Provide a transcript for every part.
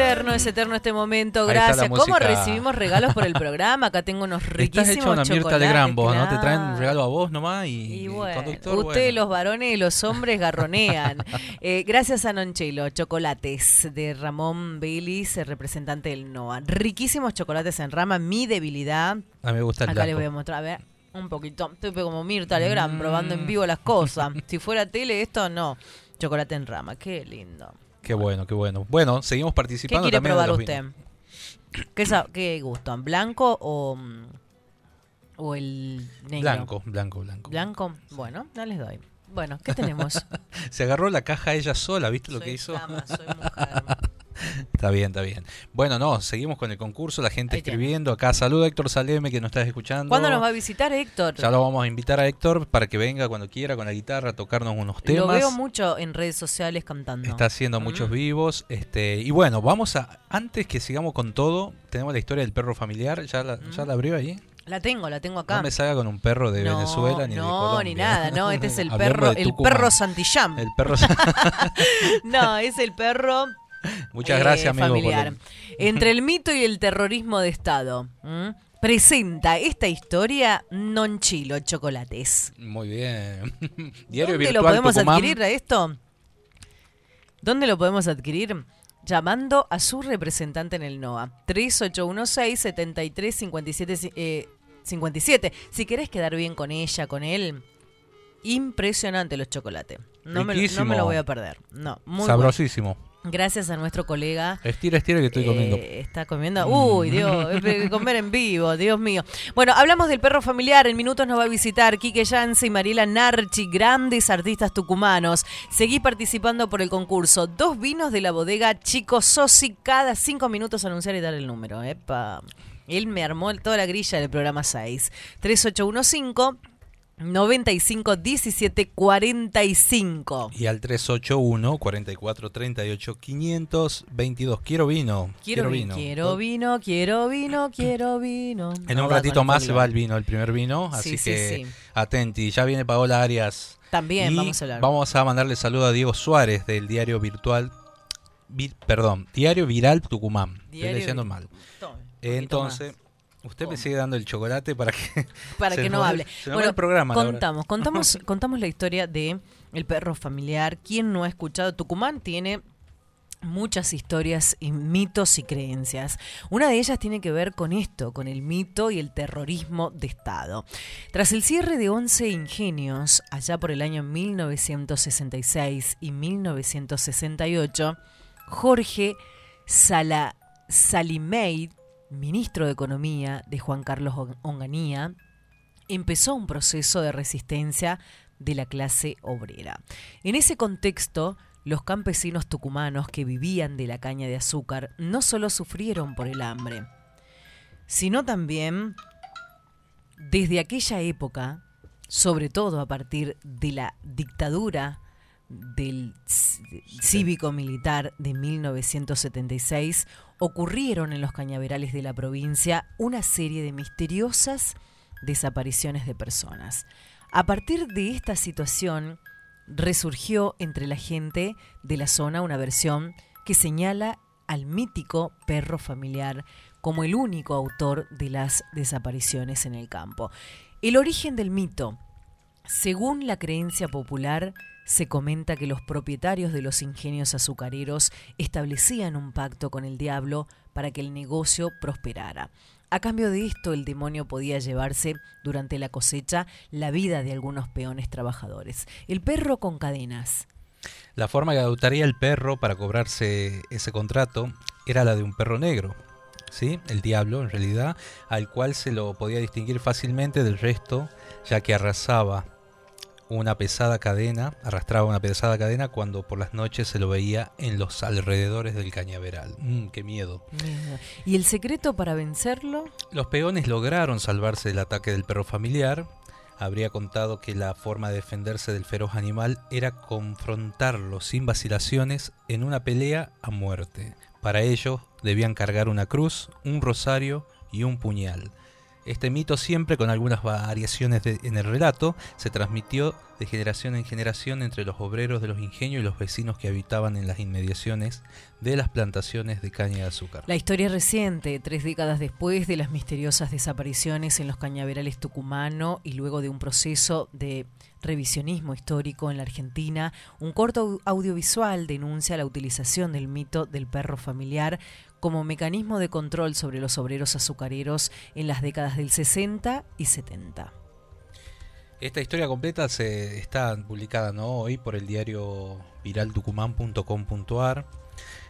eterno, es eterno este momento. Gracias. ¿Cómo recibimos regalos por el programa? Acá tengo unos riquísimos Estás hecho una Mirta vos, ¿no? Te traen un regalo a vos nomás y, Y bueno, conductor, ustedes bueno. los varones y los hombres garronean. Eh, gracias a Nonchelo, chocolates de Ramón el representante del NOA. Riquísimos chocolates en rama, mi debilidad. A mí me gusta el Acá les voy a mostrar, a ver, un poquito. Estoy como Mirta Legrand Mm. probando en vivo las cosas. Si fuera tele, esto no. Chocolate en rama, qué lindo. Qué bueno, qué bueno. Bueno, seguimos ¿Qué participando quiere también de probar usted? ¿Qué, qué gustan? ¿Blanco o, mm, o el negro? Blanco, blanco, blanco. ¿Blanco? Bueno, no les doy. Bueno, ¿qué tenemos? Se agarró la caja ella sola, ¿viste lo que hizo? soy mujer. Está bien, está bien. Bueno, no, seguimos con el concurso, la gente Ahí tiene. escribiendo acá. Saluda Héctor Saleme que nos estás escuchando. ¿Cuándo nos va a visitar Héctor? Ya lo vamos a invitar a Héctor para que venga cuando quiera con la guitarra a tocarnos unos Lo temas. veo mucho en redes sociales cantando. Está haciendo Mm. muchos vivos. Este, y bueno, vamos a. Antes que sigamos con todo, tenemos la historia del perro familiar. ¿Ya la, Mm. ya la abrió ahí? La tengo, la tengo acá. No me salga con un perro de No, Venezuela ni de no, Colombia. ni nada, no, este es el perro, de el perro Santillán. El perro. No, es el perro Muchas eh, gracias, amigo. por familiar. Entre el mito y el terrorismo de Estado. ¿m? Presenta esta historia Nonchilo Chocolates. Muy bien. Diario ¿Dónde virtual lo podemos Tucumán. adquirir a esto? ¿Dónde lo podemos adquirir? Llamando a su representante en el NOA. 3816-7357. eh, 57. Si querés quedar bien con ella, con él, impresionante los chocolates. No me, lo- no me Riquísimo. lo voy a perder. No, muy bueno. Gracias a nuestro colega Estira, estira que estoy eh, comiendo. está comiendo. Uy, Dios, es de comer en vivo, Dios mío. Bueno, hablamos del perro familiar. En minutos nos va a visitar Quique Yance y Mariela Narchi, grandes artistas tucumanos. Seguí participando por el concurso. Dos vinos de la bodega Chico Sosi. Cada cinco minutos anunciar y dar el número. Epa. Él me armó toda la grilla del programa 6. 3815 95 17 45. Y al 381 44 38 522. Quiero vino. Quiero, vino. quiero vino, quiero vino, quiero vino. En No un ratito más se va el vino, el primer vino. Así Sí, sí, que sí. atenti. Ya viene Paola Arias. También Y vamos a hablar. Vamos a mandarle saludo a Diego Suárez del diario virtual. vi- perdón, Diario Viral Tucumán. Diario Estoy leyendo mal. Tome, poquito Usted me sigue dando el chocolate para que. para que no hable. se va el programa, contamos, contamos, contamos la historia de el perro familiar. ¿Quién no ha escuchado? Tucumán tiene muchas historias y mitos y creencias. Una de ellas tiene que ver con esto, con el mito y el terrorismo de Estado. Tras el cierre de 11 ingenios, allá por el año 1966 y 1968, Jorge Sala, Salimey, ministro de Economía de Juan Carlos On- Onganía, empezó un proceso de resistencia de la clase obrera. En ese contexto, los campesinos tucumanos que vivían de la caña de azúcar no solo sufrieron por el hambre, sino también desde aquella época, sobre todo a partir de la dictadura del c- cívico-militar de 1976, ocurrieron en los cañaverales de la provincia una serie de misteriosas desapariciones de personas. A partir de esta situación, resurgió entre la gente de la zona una versión que señala al mítico perro familiar como el único autor de las desapariciones en el campo. El origen del mito. Según la creencia popular, se comenta que los propietarios de los ingenios azucareros establecían un pacto con el diablo para que el negocio prosperara. A cambio de esto, el demonio podía llevarse durante la cosecha la vida de algunos peones trabajadores. El perro con cadenas. La forma que adoptaría el perro para cobrarse ese contrato era la de un perro negro, ¿sí? El diablo, en realidad, al cual se lo podía distinguir fácilmente del resto, ya que arrasaba una pesada cadena, arrastraba una pesada cadena cuando por las noches se lo veía en los alrededores del cañaveral. Mm, ¡Qué miedo! ¿Y el secreto para vencerlo? Los peones lograron salvarse del ataque del perro familiar. Habría contado que la forma de defenderse del feroz animal era confrontarlo sin vacilaciones en una pelea a muerte. Para ello debían cargar una cruz, un rosario y un puñal. Este mito siempre con algunas variaciones en el relato se transmitió de generación en generación entre los obreros de los ingenios y los vecinos que habitaban en las inmediaciones de las plantaciones de caña de azúcar. La historia reciente, tres décadas después de las misteriosas desapariciones en los cañaverales tucumano y luego de un proceso de revisionismo histórico en la Argentina, un corto audiovisual denuncia la utilización del mito del perro familiar como mecanismo de control sobre los obreros azucareros en las décadas del 60 y 70. Esta historia completa se está publicada hoy por el diario viraltucumán.com.ar.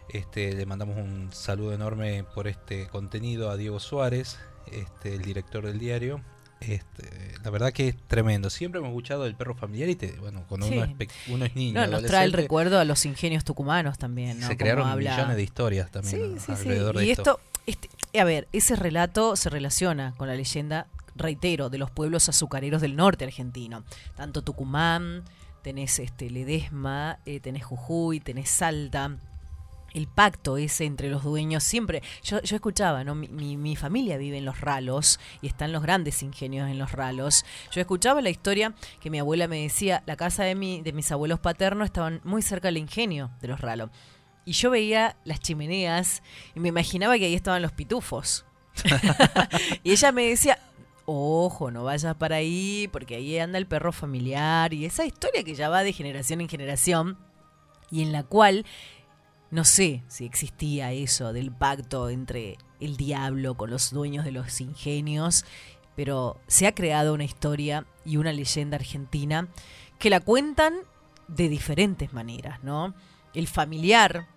Este, le mandamos un saludo enorme por este contenido a Diego Suárez, este, el director del diario. Este, la verdad que es tremendo. Siempre hemos escuchado del perro familiar y te, bueno, cuando uno, es, uno, es, niño. No, nos trae el recuerdo a los ingenios tucumanos también. ¿no? Se crearon millones de historias también sí, alrededor de y esto. Este, a ver, ese relato se relaciona con la leyenda reitero, de los pueblos azucareros del norte argentino. Tanto Tucumán, tenés este, Ledesma, eh, tenés Jujuy, tenés Salta. El pacto ese entre los dueños, siempre, yo, yo escuchaba, ¿no? Mi, mi, familia vive en los ralos y están los grandes ingenios en los ralos. Yo escuchaba la historia que mi abuela me decía, la casa de, mi, de mis abuelos paternos estaban muy cerca del ingenio de los ralos. Y yo veía las chimeneas y me imaginaba que ahí estaban los pitufos. y ella me decía, ojo, no vayas para ahí, porque ahí anda el perro familiar y esa historia que ya va de generación en generación y en la cual no sé si existía eso del pacto entre el diablo con los dueños de los ingenios, pero se ha creado una historia y una leyenda argentina que la cuentan de diferentes maneras, ¿no? El familiar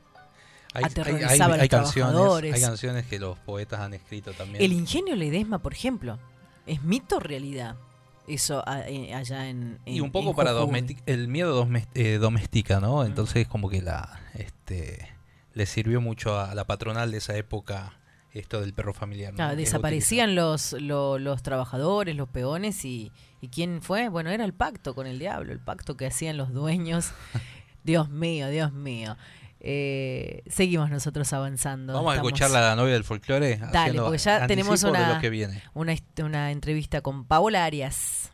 hay, aterrorizaba a los trabajadores. Hay canciones que los poetas han escrito también. El ingenio Ledesma, por ejemplo, ¿Es mito o realidad? Eso eh, allá en, Y un poco para el miedo eh, domestica, ¿no? Entonces como que la este le sirvió mucho a la patronal de esa época esto del perro familiar. desaparecían los, los, trabajadores, los peones y, y ¿quién fue? Bueno, era el pacto con el diablo, el pacto que hacían los dueños. Dios mío, Dios mío. Eh, seguimos nosotros avanzando. Vamos a escuchar la novia del folclore. Dale, porque ya tenemos una, una, una entrevista con Paola Arias.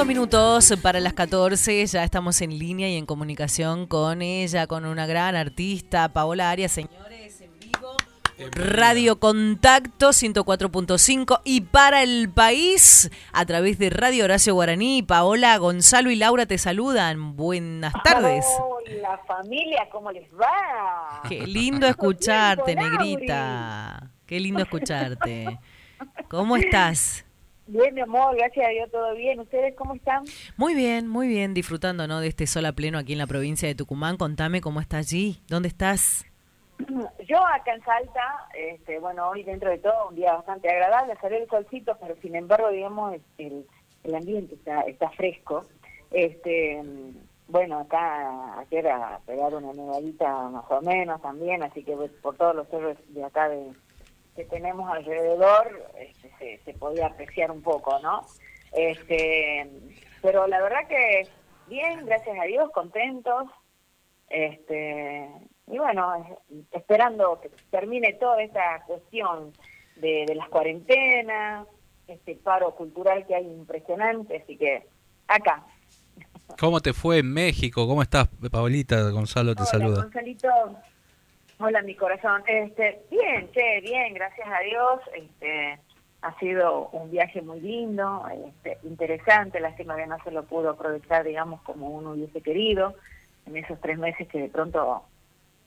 Cinco minutos para las 14, ya estamos en línea y en comunicación con ella, con una gran artista, Paola Arias, señores, en vivo. Radio Contacto 104.5 y para el país a través de Radio Horacio Guaraní. Paola, Gonzalo y Laura te saludan. Buenas tardes. Hola familia, ¿cómo les va? Qué lindo escucharte, negrita. Qué lindo escucharte. ¿Cómo estás? Bien, mi amor, gracias a Dios, todo bien. ¿Ustedes cómo están? Muy bien, muy bien, disfrutando ¿no? de este sol a pleno aquí en la provincia de Tucumán. Contame cómo está allí, ¿dónde estás? Yo acá en Salta, este, bueno, hoy dentro de todo un día bastante agradable, salió el solcito, pero sin embargo, digamos, el, el ambiente está, está fresco. Este, bueno, acá ayer a pegar una nevadita más o menos también, así que pues, por todos los cerros de acá de, que tenemos alrededor este, se, podía apreciar un poco, ¿no? Este, pero la verdad que bien, gracias a Dios, contentos. Este, y bueno, esperando que termine toda esta cuestión de, de las cuarentenas, este paro cultural que hay impresionante, así que acá. ¿Cómo te fue en México? ¿Cómo estás, Paolita? Gonzalo te Hola, saluda. Gonzalito, Hola, mi corazón. Este, bien, che, bien, gracias a Dios. Este, ha sido un viaje muy lindo, este, interesante. Lástima que no se lo pudo aprovechar, digamos, como uno hubiese querido en esos tres meses que de pronto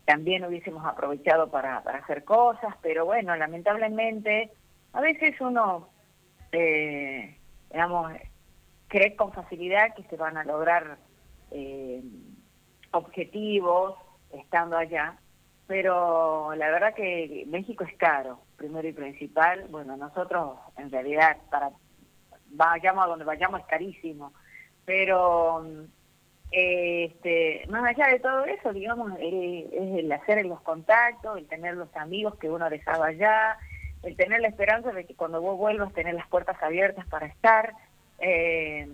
también hubiésemos aprovechado para, para hacer cosas. Pero bueno, lamentablemente, a veces uno, eh, digamos, cree con facilidad que se van a lograr eh, objetivos estando allá pero la verdad que México es caro, primero y principal. Bueno, nosotros en realidad para vayamos a donde vayamos es carísimo, pero este, más allá de todo eso, digamos, es el hacer los contactos, el tener los amigos que uno dejaba allá, el tener la esperanza de que cuando vos vuelvas tener las puertas abiertas para estar. Eh,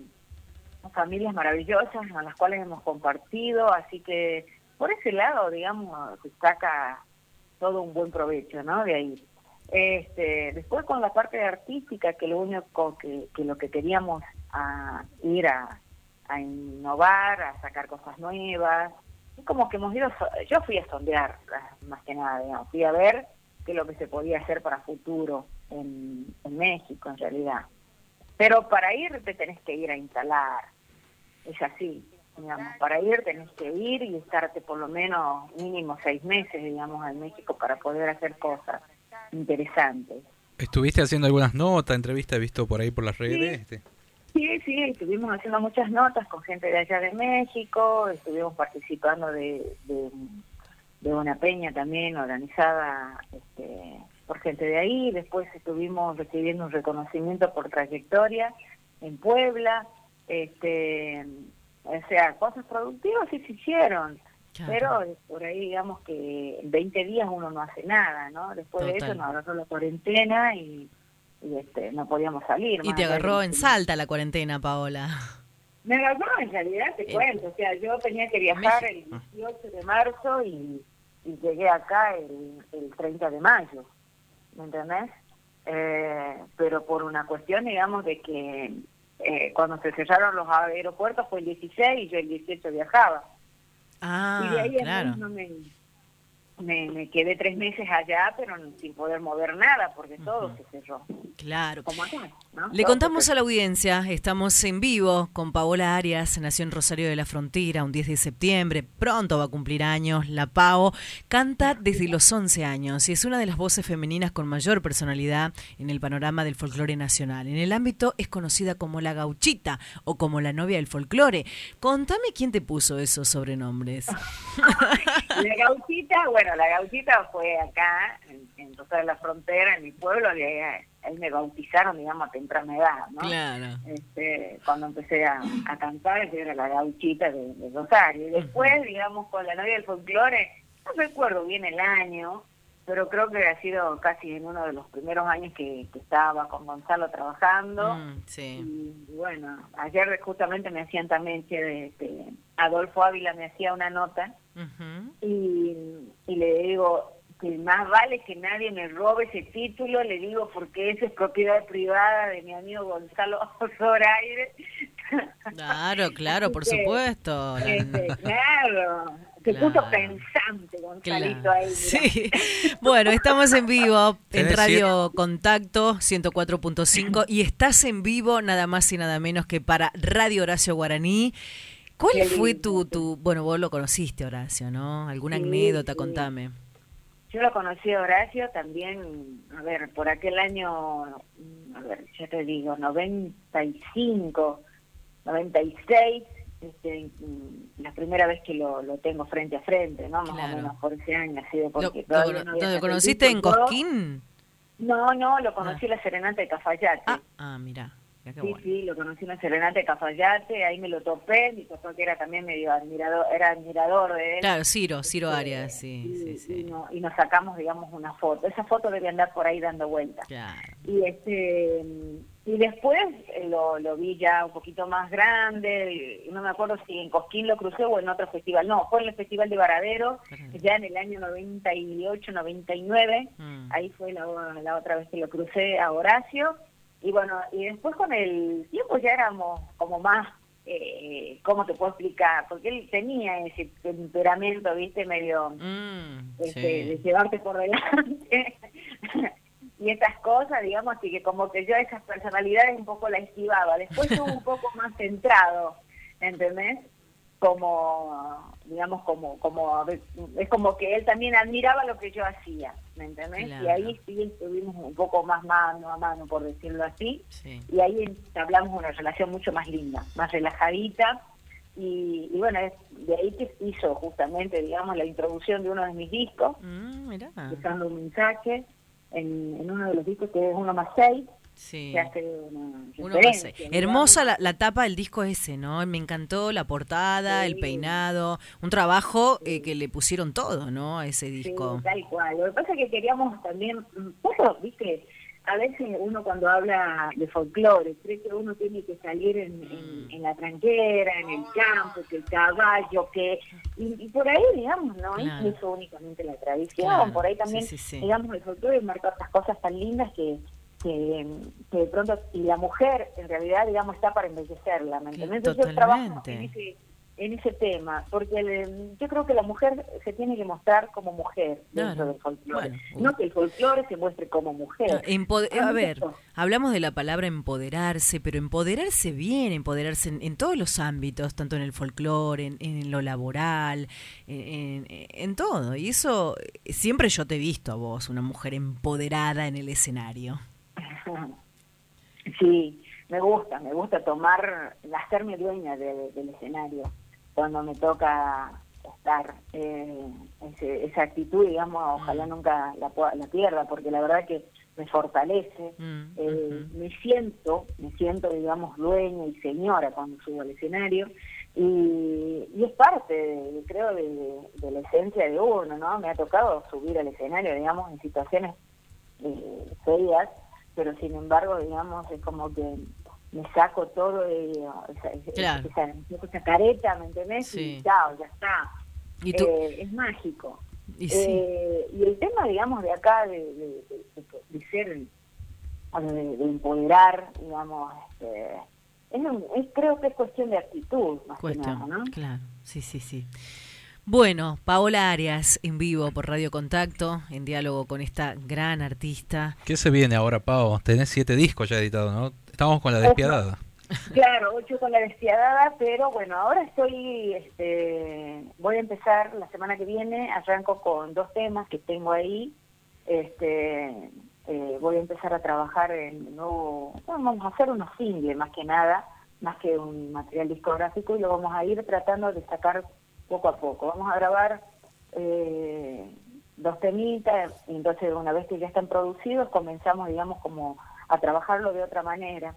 familias maravillosas con las cuales hemos compartido, así que por ese lado, digamos, se saca todo un buen provecho, ¿no? De ahí. Este, después con la parte artística, que lo único que, que lo que queríamos a ir a, innovar, a sacar cosas nuevas, es como que hemos ido, yo fui a sondear más que nada, digamos, fui a ver qué es lo que se podía hacer para futuro en, en México en realidad. Pero para ir te tenés que ir a instalar, es así para ir tenés que ir y estarte por lo menos mínimo seis meses, digamos, en México para poder hacer cosas interesantes. ¿Estuviste haciendo algunas notas, entrevistas, visto por ahí por las redes? Sí. Sí, sí, estuvimos haciendo muchas notas con gente de allá de México, estuvimos participando de, de, una peña también organizada este, por gente de ahí, después estuvimos recibiendo un reconocimiento por trayectoria en Puebla, este o sea, cosas productivas sí se hicieron, pero por ahí digamos que en 20 días uno no hace nada, ¿no? Después de eso nos agarró la cuarentena y, este, no podíamos salir. Y te agarró en Salta la cuarentena, Paola. Me agarró, en realidad te cuento, o sea, yo tenía que viajar el 18 de marzo y, llegué acá el, el 30 de mayo, ¿me entendés? Eh, pero por una cuestión, digamos, de que eh, cuando se cerraron los aeropuertos fue el 16 y yo el 18 viajaba. Ah, y de ahí claro. no me, me, quedé tres meses allá, pero sin poder mover nada, porque todo se cerró. Claro. Como Le contamos a la audiencia, estamos en vivo con Paola Arias, nació en Rosario de la Frontera, un 10 de septiembre, pronto va a cumplir años, la Pao, canta desde los 11 años y es una de las voces femeninas con mayor personalidad en el panorama del folclore nacional. En el ámbito es conocida como la gauchita o como la novia del folclore. Contame quién te puso esos sobrenombres. la gauchita, bueno, la gauchita fue acá, en, en de la Frontera, en mi pueblo, y ahí, me bautizaron, digamos, a temprana edad, ¿no? Claro. Este, cuando empecé a, cantar, yo era la gauchita de, Rosario. Y después, digamos, con la novia del folclore, no recuerdo bien el año, pero creo que ha sido casi en uno de los primeros años que, estaba con Gonzalo trabajando. Mm, sí. Y, bueno, ayer justamente me hacían también, que este, Adolfo Ávila me hacía una nota y, y le digo que más vale que nadie me robe ese título, le digo porque esa es propiedad privada de mi amigo Gonzalo Zoraire, Claro, claro, por supuesto. Este, claro, se puso pensante Gonzalito ahí. Sí, bueno, estamos en vivo en Radio Contacto 104.5 y estás en vivo nada más y nada menos que para Radio Horacio Guaraní. ¿Cuál fue tu, tu, bueno, vos lo conociste Horacio, ¿no? ¿Alguna anécdota? Contame. Yo lo conocí a Horacio también, a ver, por aquel año, a ver, ya te digo, 95, 96, este, mm, la primera vez que lo, lo tengo frente a frente, ¿no? Más o menos por ese año, así de porque ¿Lo, conociste en Cosquín? No, no, lo conocí en la Serenata de Cafayate. Ah, ah mira. Sí, sí, lo conocí en la Serenata de Cafayate, ahí me lo topé, mi papá que era también medio admirador, era admirador de él. Claro, Ciro, Ciro este, Arias, sí, sí, sí. Y, nos sacamos, digamos, una foto. Esa foto debe andar por ahí dando vueltas. Claro. Y este y después eh, lo, lo vi ya un poquito más grande, no me acuerdo si en Cosquín lo crucé o en otro festival, no, fue en el Festival de Varadero, ya en el año 98, 99, mm. ahí fue la, la otra vez que lo crucé a Horacio, y bueno, y después con el tiempo ya éramos como más, eh, ¿cómo te puedo explicar? Porque él tenía ese temperamento, viste, medio mm, este, de llevarte por delante. y esas cosas, digamos, así que como que yo esas personalidades un poco la esquivaba. Después estuvo un poco más centrado, ¿entendés? Como, digamos, como, como, es como que él también admiraba lo que yo hacía, ¿me entendés? Y ahí sí estuvimos un poco más mano a mano, por decirlo así, y ahí hablamos una relación mucho más linda, más relajadita, y, bueno, es de ahí que hizo justamente, digamos, la introducción de uno de mis discos, mm, dejando un mensaje, en, uno de los discos que es uno más seis. Sí. uno más Hermosa la, la, tapa del disco ese, ¿no? Me encantó la portada, el peinado, un trabajo eh, que le pusieron todo, ¿no? A ese disco. Tal cual. Lo que pasa es que queríamos también, poco, viste, a veces uno cuando habla de folclore cree que uno tiene que salir en, en, la tranquera, en el campo, que el caballo, que... Y, por ahí, digamos, no es eso únicamente la tradición, por ahí también, digamos, el folclore marca otras cosas tan lindas que, que, de pronto, y la mujer en realidad, digamos, está para embellecerla, ¿me entiendes? Yo trabajo en ese tema, porque yo creo que la mujer se tiene que mostrar como mujer dentro del folclore, no que el folclore se muestre como mujer. a ver, hablamos de la palabra empoderarse, pero empoderarse bien, empoderarse en, todos los ámbitos, tanto en el folclore, en, lo laboral, en, en, todo. Y eso siempre yo te he visto a vos, una mujer empoderada en el escenario. Sí, me gusta, me gusta tomar, hacerme dueña del escenario cuando me toca estar eh, esa actitud, digamos, ojalá mm. nunca la, la pierda, porque la verdad que me fortalece, mm, eh, me siento, me siento, digamos, dueña y señora cuando subo al escenario, y, es parte, creo, de, la esencia de uno, ¿no? Me ha tocado subir al escenario, digamos, en situaciones eh, feas, pero sin embargo, digamos, es como que me saco todo de esa, esa, careta, ¿me entendés? Y chao, ya está. Eh, es mágico. Eh, y, el tema, digamos, de acá, de, de, ser, de, empoderar, digamos, este, es, creo que es cuestión de actitud, más que nada, ¿no? Claro, sí, sí, sí. Bueno, Paola Arias en vivo por Radio Contacto, en diálogo con esta gran artista. ¿Qué se viene ahora, Pau? Tenés siete discos ya editados, ¿no? Estamos con la despiadada. Claro, ocho con la despiadada, pero bueno, ahora estoy, este, voy a empezar la semana que viene, arranco con dos temas que tengo ahí, este, eh, voy a empezar a trabajar en nuevo, vamos a hacer unos singles más que nada, más que un material discográfico y lo vamos a ir tratando de sacar poco a poco. Vamos a grabar eh, dos temitas entonces una vez que ya están producidos comenzamos, digamos, como a trabajarlo de otra manera.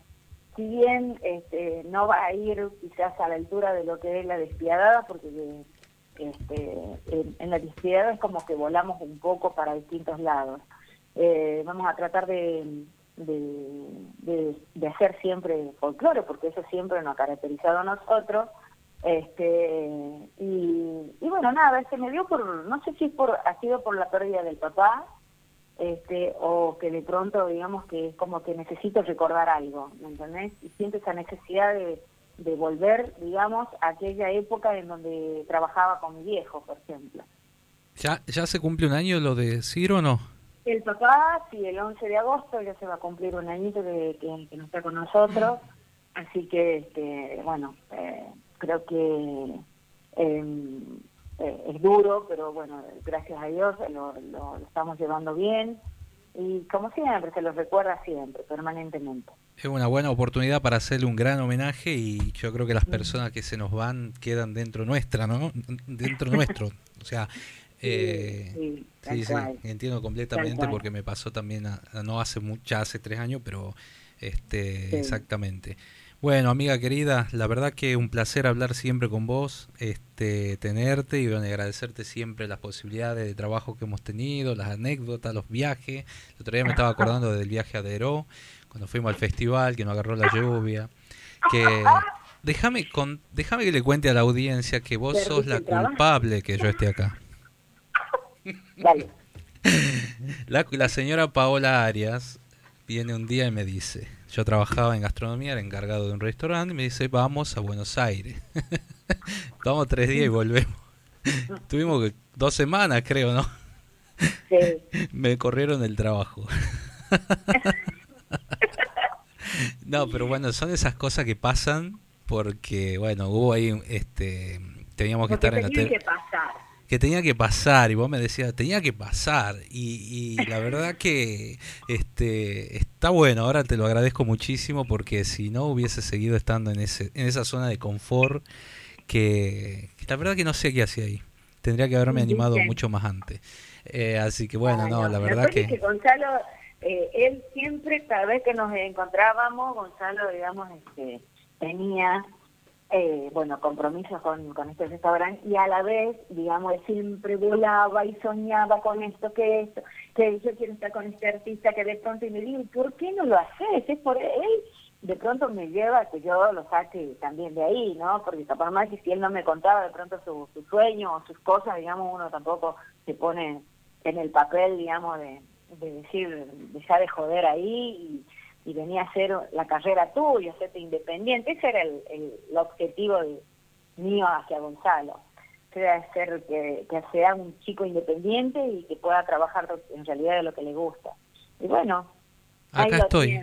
Si bien este, no va a ir quizás a la altura de lo que es la despiadada, porque este, en, la despiadada es como que volamos un poco para distintos lados. Eh, vamos a tratar de, hacer siempre folclore, porque eso siempre nos ha caracterizado a nosotros. Este, y, bueno, nada, se me dio por, no sé si por, ha sido por la pérdida del papá, este, o que de pronto digamos que es como que necesito recordar algo, ¿me entendés? Y siento esa necesidad de, de volver, digamos, a aquella época en donde trabajaba con mi viejo, por ejemplo. ¿Ya, ¿Ya se cumple un año lo de Ciro o no? El papá, sí, el 11 de agosto ya se va a cumplir un añito que, que, no está con nosotros, así que, este, bueno, eh, creo que em, eh, es duro, pero bueno, gracias a Dios lo, lo, estamos llevando bien y como siempre, se lo recuerda siempre, permanentemente. Es una buena oportunidad para hacerle un gran homenaje y yo creo que las personas que se nos van quedan dentro nuestra, ¿no? Dentro nuestro. O sea, eh, sí, sí, entiendo completamente porque me pasó también, no hace mucho, hace tres años, pero este, exactamente. Bueno, amiga querida, la verdad que un placer hablar siempre con vos, este, tenerte y bueno, agradecerte siempre las posibilidades de trabajo que hemos tenido, las anécdotas, los viajes. El otro día me estaba acordando del viaje a Deró, cuando fuimos al festival, que nos agarró la lluvia. Que déjame con, déjame que le cuente a la audiencia que vos sos la culpable que yo esté acá. La, la señora Paola Arias viene un día y me dice, yo trabajaba en gastronomía, era encargado de un restaurante, y me dice, vamos a Buenos Aires. vamos tres días y volvemos. Tuvimos dos semanas, creo, ¿no? me corrieron del trabajo. no, pero bueno, son esas cosas que pasan porque, bueno, hubo ahí, este, teníamos que estar en la tele que tenía que pasar y vos me decías tenía que pasar y, la verdad que este está bueno ahora te lo agradezco muchísimo porque si no hubiese seguido estando en ese en esa zona de confort que, la verdad que no sé qué hacía ahí. Tendría que haberme animado mucho más antes. Eh, así que bueno no, la verdad que... que Gonzalo eh, él siempre cada vez que nos encontrábamos Gonzalo digamos este tenía eh, bueno, compromisos con, con este restaurante y a la vez, digamos, siempre volaba y soñaba con esto, que esto, que yo quiero estar con este artista que de pronto y me digo, ¿por qué no lo haces? Es por él. De pronto me lleva a que yo lo saque también de ahí, ¿no? Porque capaz más que si él no me contaba de pronto su, su sueño o sus cosas, digamos, uno tampoco se pone en el papel, digamos, de, de decir, dejar de joder ahí y y venía a hacer la carrera tuya, hacerte independiente. Ese era el, el, objetivo mío hacia Gonzalo. Que ser que, que sea un chico independiente y que pueda trabajar en realidad de lo que le gusta. Y bueno, acá estoy.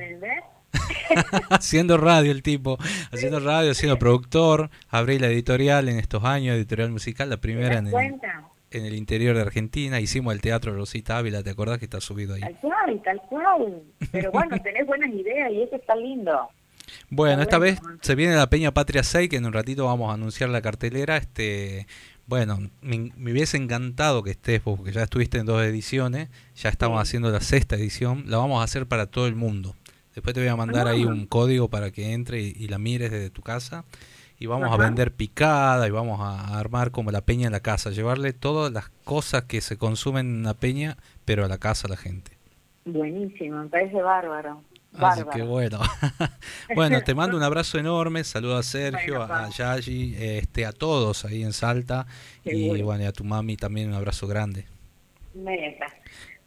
haciendo radio el tipo, haciendo radio, siendo productor, abrí la editorial en estos años, editorial musical, la primera en el, en el interior de Argentina, hicimos el Teatro Rosita Ávila, ¿te acordás que está subido ahí? Tal cual, tal cual. Pero bueno, tenés buenas ideas y eso está lindo. Bueno, esta vez se viene la Peña Patria 6, que en un ratito vamos a anunciar la cartelera. Este, bueno, me, hubiese encantado que estés, porque ya estuviste en dos ediciones, ya estamos haciendo la sexta edición, la vamos a hacer para todo el mundo. Después te voy a mandar ahí ah. un código para que entre y la mires desde tu casa y vamos a vender picada y vamos a armar como la peña en la casa, llevarle todas las cosas que se consumen en la peña, pero a la casa a la gente. Buenísimo, me parece bárbaro. Así que bueno. bueno, te mando un abrazo enorme, saludo a Sergio, a Yayi, este, a todos ahí en Salta y bueno, y a tu mami también un abrazo grande.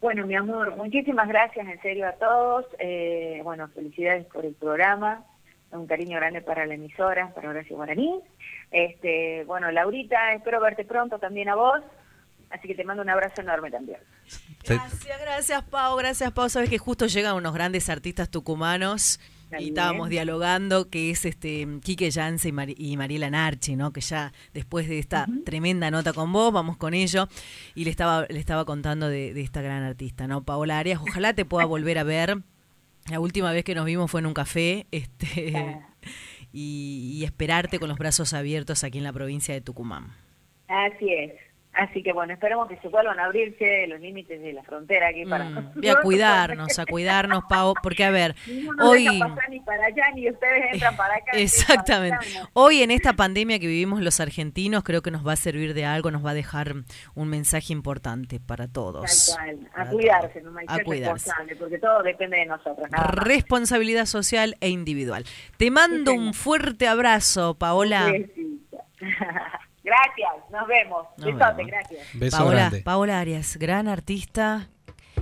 Bueno, mi amor, muchísimas gracias en serio a todos. Eh, bueno, felicidades por el programa un cariño grande para la emisora, para Horacio Guaraní. Este, bueno, Laurita, espero verte pronto también a vos. Así que te mando un abrazo enorme también. Gracias, gracias Pau, gracias Pau. Sabes que justo llegan unos grandes artistas tucumanos y estábamos dialogando que es este Quique Yance y, Mariela Narchi, ¿no? Que ya después de esta tremenda nota con vos, vamos con ello y le estaba le estaba contando de, de esta gran artista, ¿no? Paola Arias, ojalá te pueda volver a ver la última vez que nos vimos fue en un café, este, y, y, esperarte con los brazos abiertos aquí en la provincia de Tucumán. Así es. Así que bueno, esperemos que se vuelvan a abrirse los límites de la frontera aquí para... Mm, y a cuidarnos, a cuidarnos, Pau, porque a ver, hoy... ni para allá ni ustedes entran para acá. Exactamente. Hoy en esta pandemia que vivimos los argentinos creo que nos va a servir de algo, nos va a dejar un mensaje importante para todos. A cuidarse, no hay a cuidarse. porque todo depende de nosotros. Responsabilidad social e individual. Te mando un fuerte abrazo, Paola. Gracias, nos vemos. Besote, gracias. Paola, Paola Arias, gran artista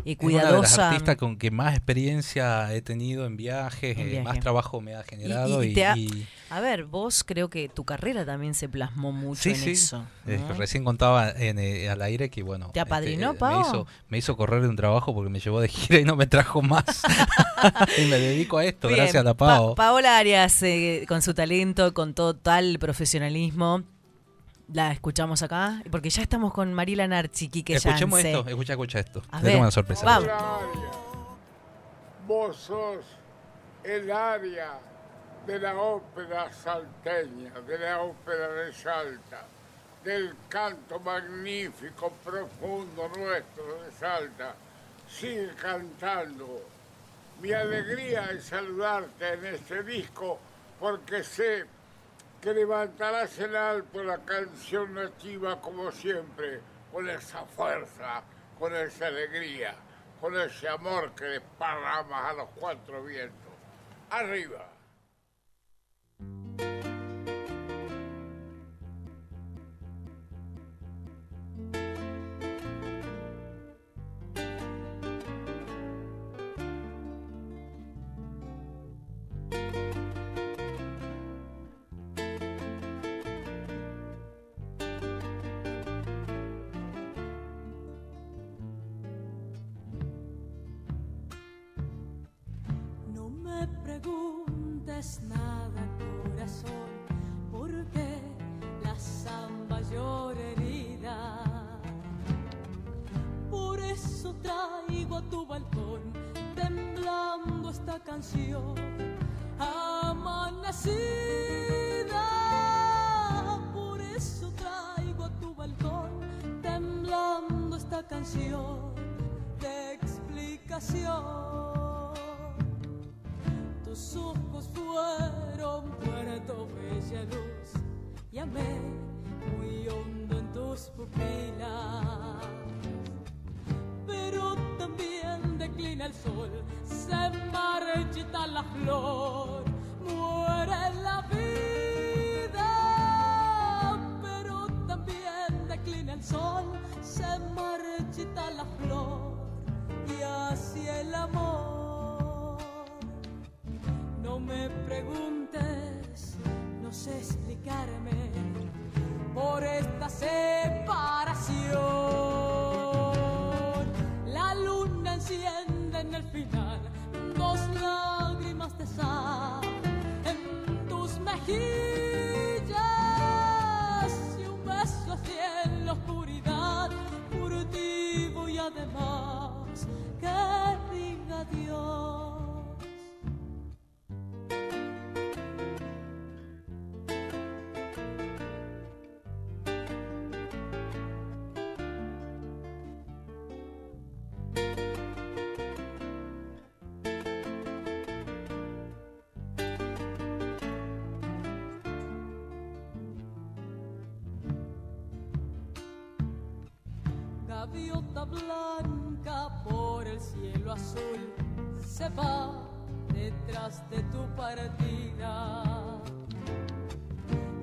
eh, Es una de las cuidadosa. artistas con que más experiencia he tenido en viajes, En eh, viaje. más trabajo me ha generado y y, te ha- y- A ver, vos creo que tu carrera también se plasmó mucho Sí, en sí. eso. eh, ¿no? recién contaba en, eh, al aire que bueno ¿Te apadrinó, este, me hizo me hizo correr de un trabajo porque me llevó de gira y no me trajo más y me dedico a esto Bien, gracias a la Pa- Pau Paola Arias, eh, con su talento, con total profesionalismo. La escuchamos acá, porque ya estamos con Marila Narchi, Quique escuchemos esto escucha escucha esto A ver, una sorpresa vamos. Vos sos el área de la ópera salteña, de la ópera de Salta, del canto magnífico, profundo nuestro de Salta. Sigue cantando. Mi alegría es saludarte en este disco porque sé que levantarás en alto la canción nativa como siempre, con esa fuerza, con esa alegría, con ese amor que desparramas a los cuatro vientos. Arriba. Preguntes nada, corazón, porque la samba llora herida. Por eso traigo a tu balcón, temblando esta canción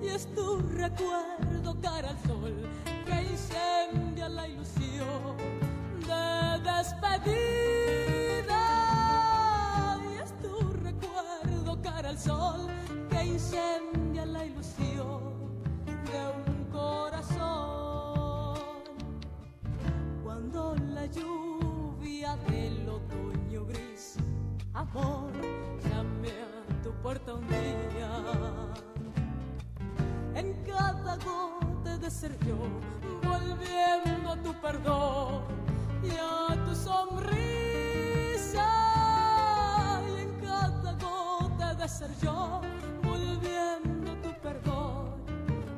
Y es tu recuerdo cara al sol que incendia la ilusión de despedida. Y es tu recuerdo cara al sol que incendia la ilusión de un corazón cuando la lluvia del otoño gris, amor, puerta un día. En cada gota de ser yo, volviendo a tu perdón y a tu sonrisa. Y en cada gota de ser yo, volviendo a tu perdón,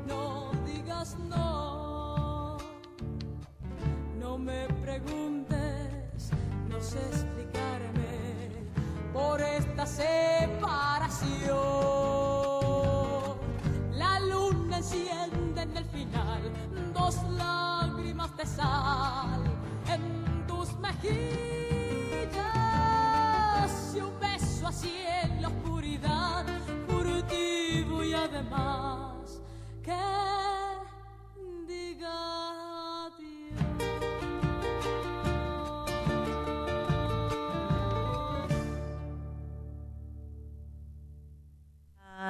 no digas no. No me preguntes, no sé explicarme por esta separación. La luna enciende en el final dos lágrimas de sal en tus mejillas y un beso así en la oscuridad, furtivo y además que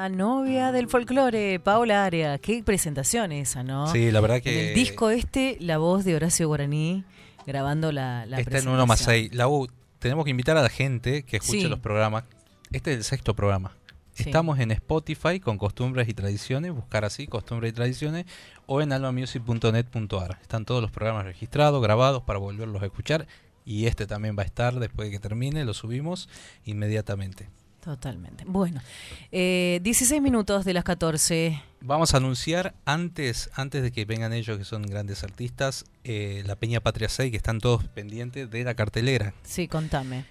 novia del folclore, Paola Aria. Qué presentación esa, ¿no? Sí, la verdad En que el disco este, la voz de Horacio Guaraní grabando la, la está en uno más presentación. ahí. La U, tenemos que invitar a la gente que escuche Sí. los programas. Este es el sexto programa. Sí. Estamos en Spotify con costumbres y tradiciones, buscar así costumbres y tradiciones, o en almamusic.net.ar. Están todos los programas registrados, grabados para volverlos a escuchar. Y este también va a estar después de que termine, lo subimos inmediatamente. Totalmente. Bueno, eh, 16 minutos de las 14. Vamos a anunciar antes, antes de que vengan ellos que son grandes artistas, eh, la Peña Patria 6, que están todos pendientes de la cartelera. Sí, contame.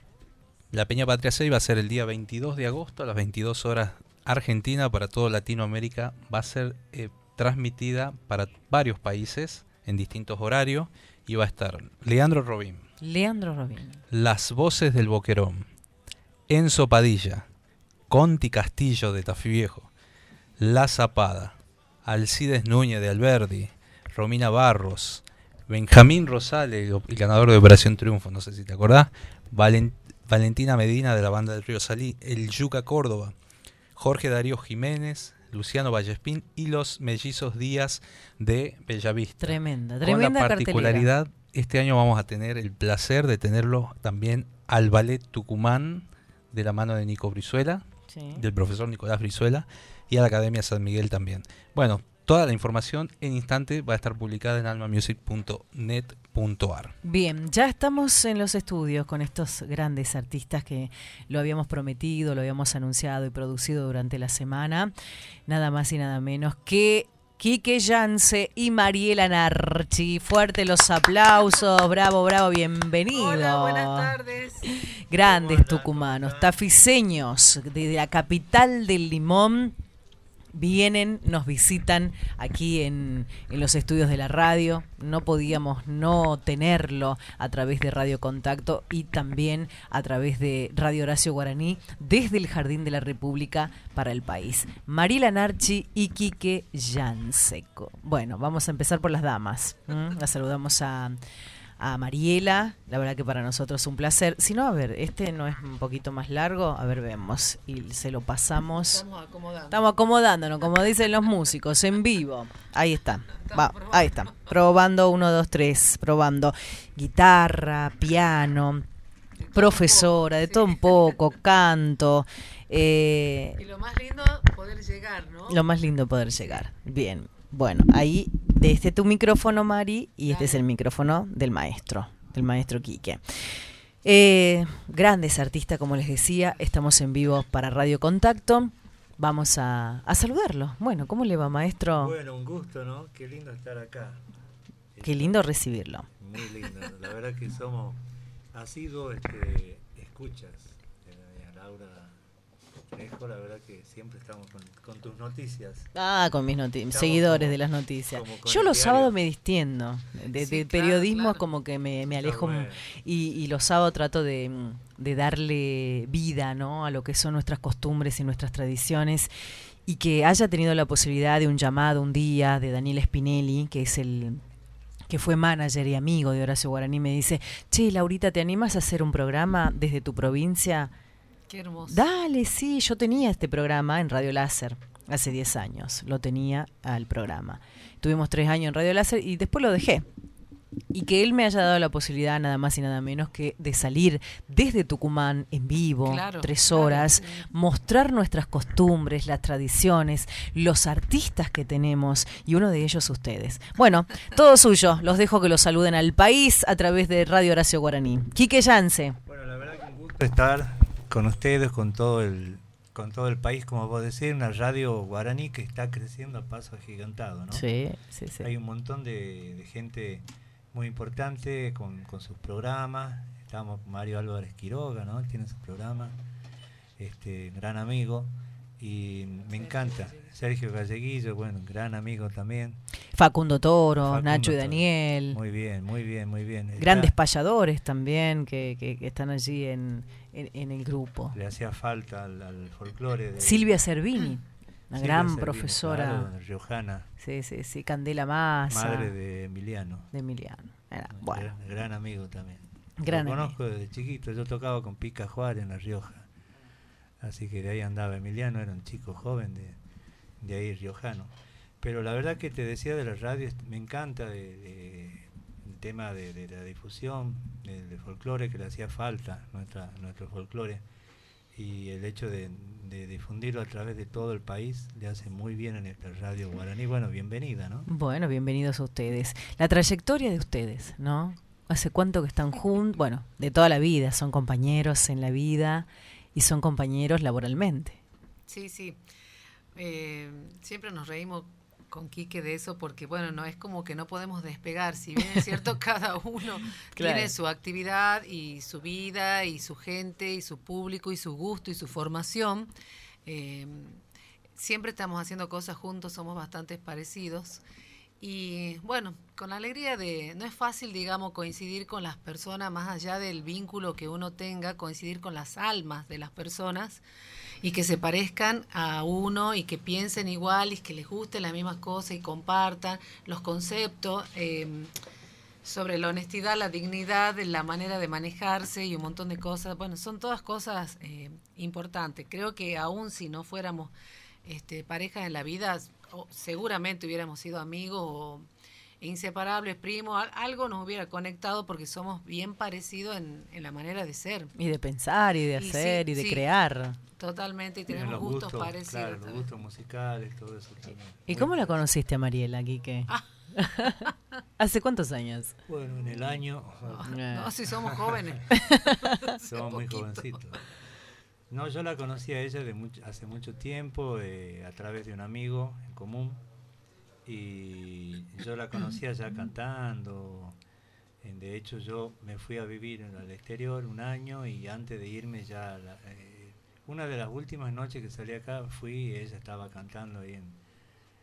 La Peña Patria 6 va a ser el día 22 de agosto a las 22 horas Argentina para toda Latinoamérica. Va a ser eh, transmitida para varios países en distintos horarios y va a estar Leandro Robín, Leandro Robin. Las Voces del Boquerón, Enzo Padilla, Conti Castillo de Tafí Viejo, La Zapada, Alcides Núñez de Alberdi, Romina Barros, Benjamín Rosales, el ganador de Operación Triunfo, no sé si te acordás, Valen- Valentina Medina de la banda del Río Salí, el Yuca Córdoba, Jorge Darío Jiménez, Luciano Vallespín y los mellizos Díaz de Bellavista. Tremenda, Con tremenda la cartelera. particularidad, este año vamos a tener el placer de tenerlo también al Ballet Tucumán, de la mano de Nico Brizuela, Sí. del profesor Nicolás Brizuela, y a la Academia San Miguel también. Bueno, toda la información en instante va a estar publicada en almamusic.net.ar. Bien, ya estamos en los estudios con estos grandes artistas que lo habíamos prometido, lo habíamos anunciado y producido durante la semana. Nada más y nada menos que Quique Yance y Mariela Narchi. Fuerte los aplausos. Bravo, bravo, bienvenido. Hola, buenas tardes. Grandes tucumanos, tafiseños de la capital del limón. Vienen, nos visitan aquí en, en los estudios de la radio. No podíamos no tenerlo a través de Radio Contacto y también a través de Radio Horacio Guaraní desde el Jardín de la República para el país. Marila Narchi y Quique Yanseco. Bueno, vamos a empezar por las damas. ¿m? La saludamos a, a Mariela. La verdad que para nosotros es un placer. Si no, a ver, este no es un poquito más largo. A ver, vemos. Y se lo pasamos. Estamos acomodando. Estamos acomodándonos, como dicen los músicos, en vivo. Ahí está. Va, ahí está. Probando, uno, dos, tres. Probando. Guitarra, piano, profesora, de todo un poco, canto. eh, Y lo más lindo, poder llegar, ¿no? lo más lindo poder llegar. Bien. Bueno, ahí, de este tu micrófono, Mari, y este es el micrófono del maestro, del maestro Quique. Eh, grandes artistas, como les decía, estamos en vivo para Radio Contacto. Vamos a, a saludarlo. Bueno, ¿cómo le va, maestro? Bueno, un gusto, ¿no? Qué lindo estar acá. Qué lindo recibirlo. Muy lindo. La verdad que somos asiduos este, escuchas de doña Laura La verdad que siempre estamos con, con tus noticias. Ah, con mis noticias, seguidores como- de las noticias. Yo los sábados me distiendo. De, Sí, de claro, periodismo claro. como que me, me alejo bueno. y, y los sábados trato de, mm, de darle vida ¿no? a lo que son nuestras costumbres y nuestras tradiciones. Y que haya tenido la posibilidad de un llamado un día de Daniel Spinelli, que es el que fue manager y amigo de Horacio Guaraní, me dice, che, Laurita, ¿te animas a hacer un programa desde tu provincia? Qué hermoso. Dale, sí, yo tenía este programa en Radio Láser hace 10 años, lo tenía al programa. Tuvimos tres años en Radio Láser y después lo dejé. Y que él me haya dado la posibilidad, nada más y nada menos, que de salir desde Tucumán en vivo, Claro, tres claro, horas, sí. mostrar nuestras costumbres, las tradiciones, los artistas que tenemos y uno de ellos ustedes. Bueno, todo suyo. Los dejo que los saluden al país a través de Radio Horacio Guaraní. Quique Yance. Bueno, la verdad que un gusto estar con ustedes, con todo el con todo el país, como vos decís, una radio guaraní que está creciendo a paso agigantado, ¿no? Sí, sí, sí. Hay un montón de, de gente muy importante con, con sus programas. Estamos con Mario Álvarez Quiroga, ¿no? Tiene su programa. Este, gran amigo. Y me encanta. Sergio Galleguillo, bueno, gran amigo también. Facundo Toro, Facundo Nacho y Toro. Daniel. Muy bien, muy bien, muy bien. Grandes payadores también que, que- que están allí en, en- en el grupo. Le hacía falta al, al folclore. de- Silvia Servini, una Silvia gran profesora. riojana, Sí, sí, sí, Candela Massa. madre de Emiliano. de Emiliano. Era, bueno, Gran, gran amigo también. Gran Lo amigo. conozco desde chiquito. Yo tocaba con Pica Juárez en La Rioja. Así que de ahí andaba Emiliano, era un chico joven de, de ahí riojano. Pero la verdad que te decía de la radio, me encanta de, de- el tema de, de la difusión, del de folclore, que le hacía falta nuestra, nuestro folclore. Y el hecho de, de difundirlo a través de todo el país le hace muy bien en esta radio guaraní. Bueno, bienvenida, ¿no? Bueno, bienvenidos a ustedes. La trayectoria de ustedes, ¿no? ¿Hace cuánto que están juntos? Bueno, de toda la vida, son compañeros en la vida y son compañeros laboralmente. Sí, sí. Eh, siempre nos reímos con Quique de eso porque, bueno, no es como que no podemos despegar. Si bien es cierto, cada uno Claro. tiene su actividad y su vida y su gente y su público y su gusto y su formación. eh, siempre estamos haciendo cosas juntos, somos bastante parecidos. Y bueno, con la alegría de, no es fácil, digamos, coincidir con las personas, más allá del vínculo que uno tenga, coincidir con las almas de las personas y que se parezcan a uno y que piensen igual y que les gusten las mismas cosas y compartan los conceptos eh, sobre la honestidad, la dignidad, la manera de manejarse y un montón de cosas. Bueno, son todas cosas eh, importantes. Creo que aún si no fuéramos este, parejas en la vida, seguramente hubiéramos sido amigos o inseparables, primos, al- algo nos hubiera conectado porque somos bien parecidos en, en la manera de ser. Y de pensar y de Y sí, hacer y de sí. crear. Totalmente, y tenemos los gustos, parecidos. Claro, los también. gustos musicales, todo eso también. ¿Y Muy cómo la conociste a Mariela, Quique? ¿Hace cuántos años? Bueno, en el año... No, si somos jóvenes. Somos muy jovencitos. No, yo la conocí a ella de mucho- hace mucho tiempo eh, a través de un amigo en común y yo la conocía ya cantando. Eh, De hecho, yo me fui a vivir en el exterior un año y antes de irme ya, la- eh, una de las últimas noches que salí acá fui y ella estaba cantando ahí en,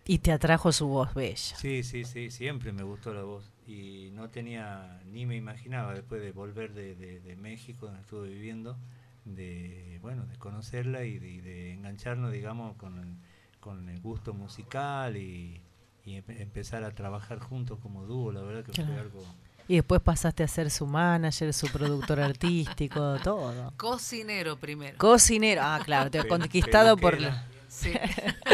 Y te atrajo su voz bella. Sí, sí, sí, siempre me gustó la voz y no tenía, ni me imaginaba después de volver de, de- de México, donde estuve viviendo, de, bueno, de conocerla y de, engancharnos, digamos, con el, con el gusto musical y, y empe- empezar a trabajar juntos como dúo, la verdad que fue algo... Y después pasaste a ser su manager, su productor artístico, todo. Cocinero primero. Cocinero. Ah, claro, te conquistado por la... Sí.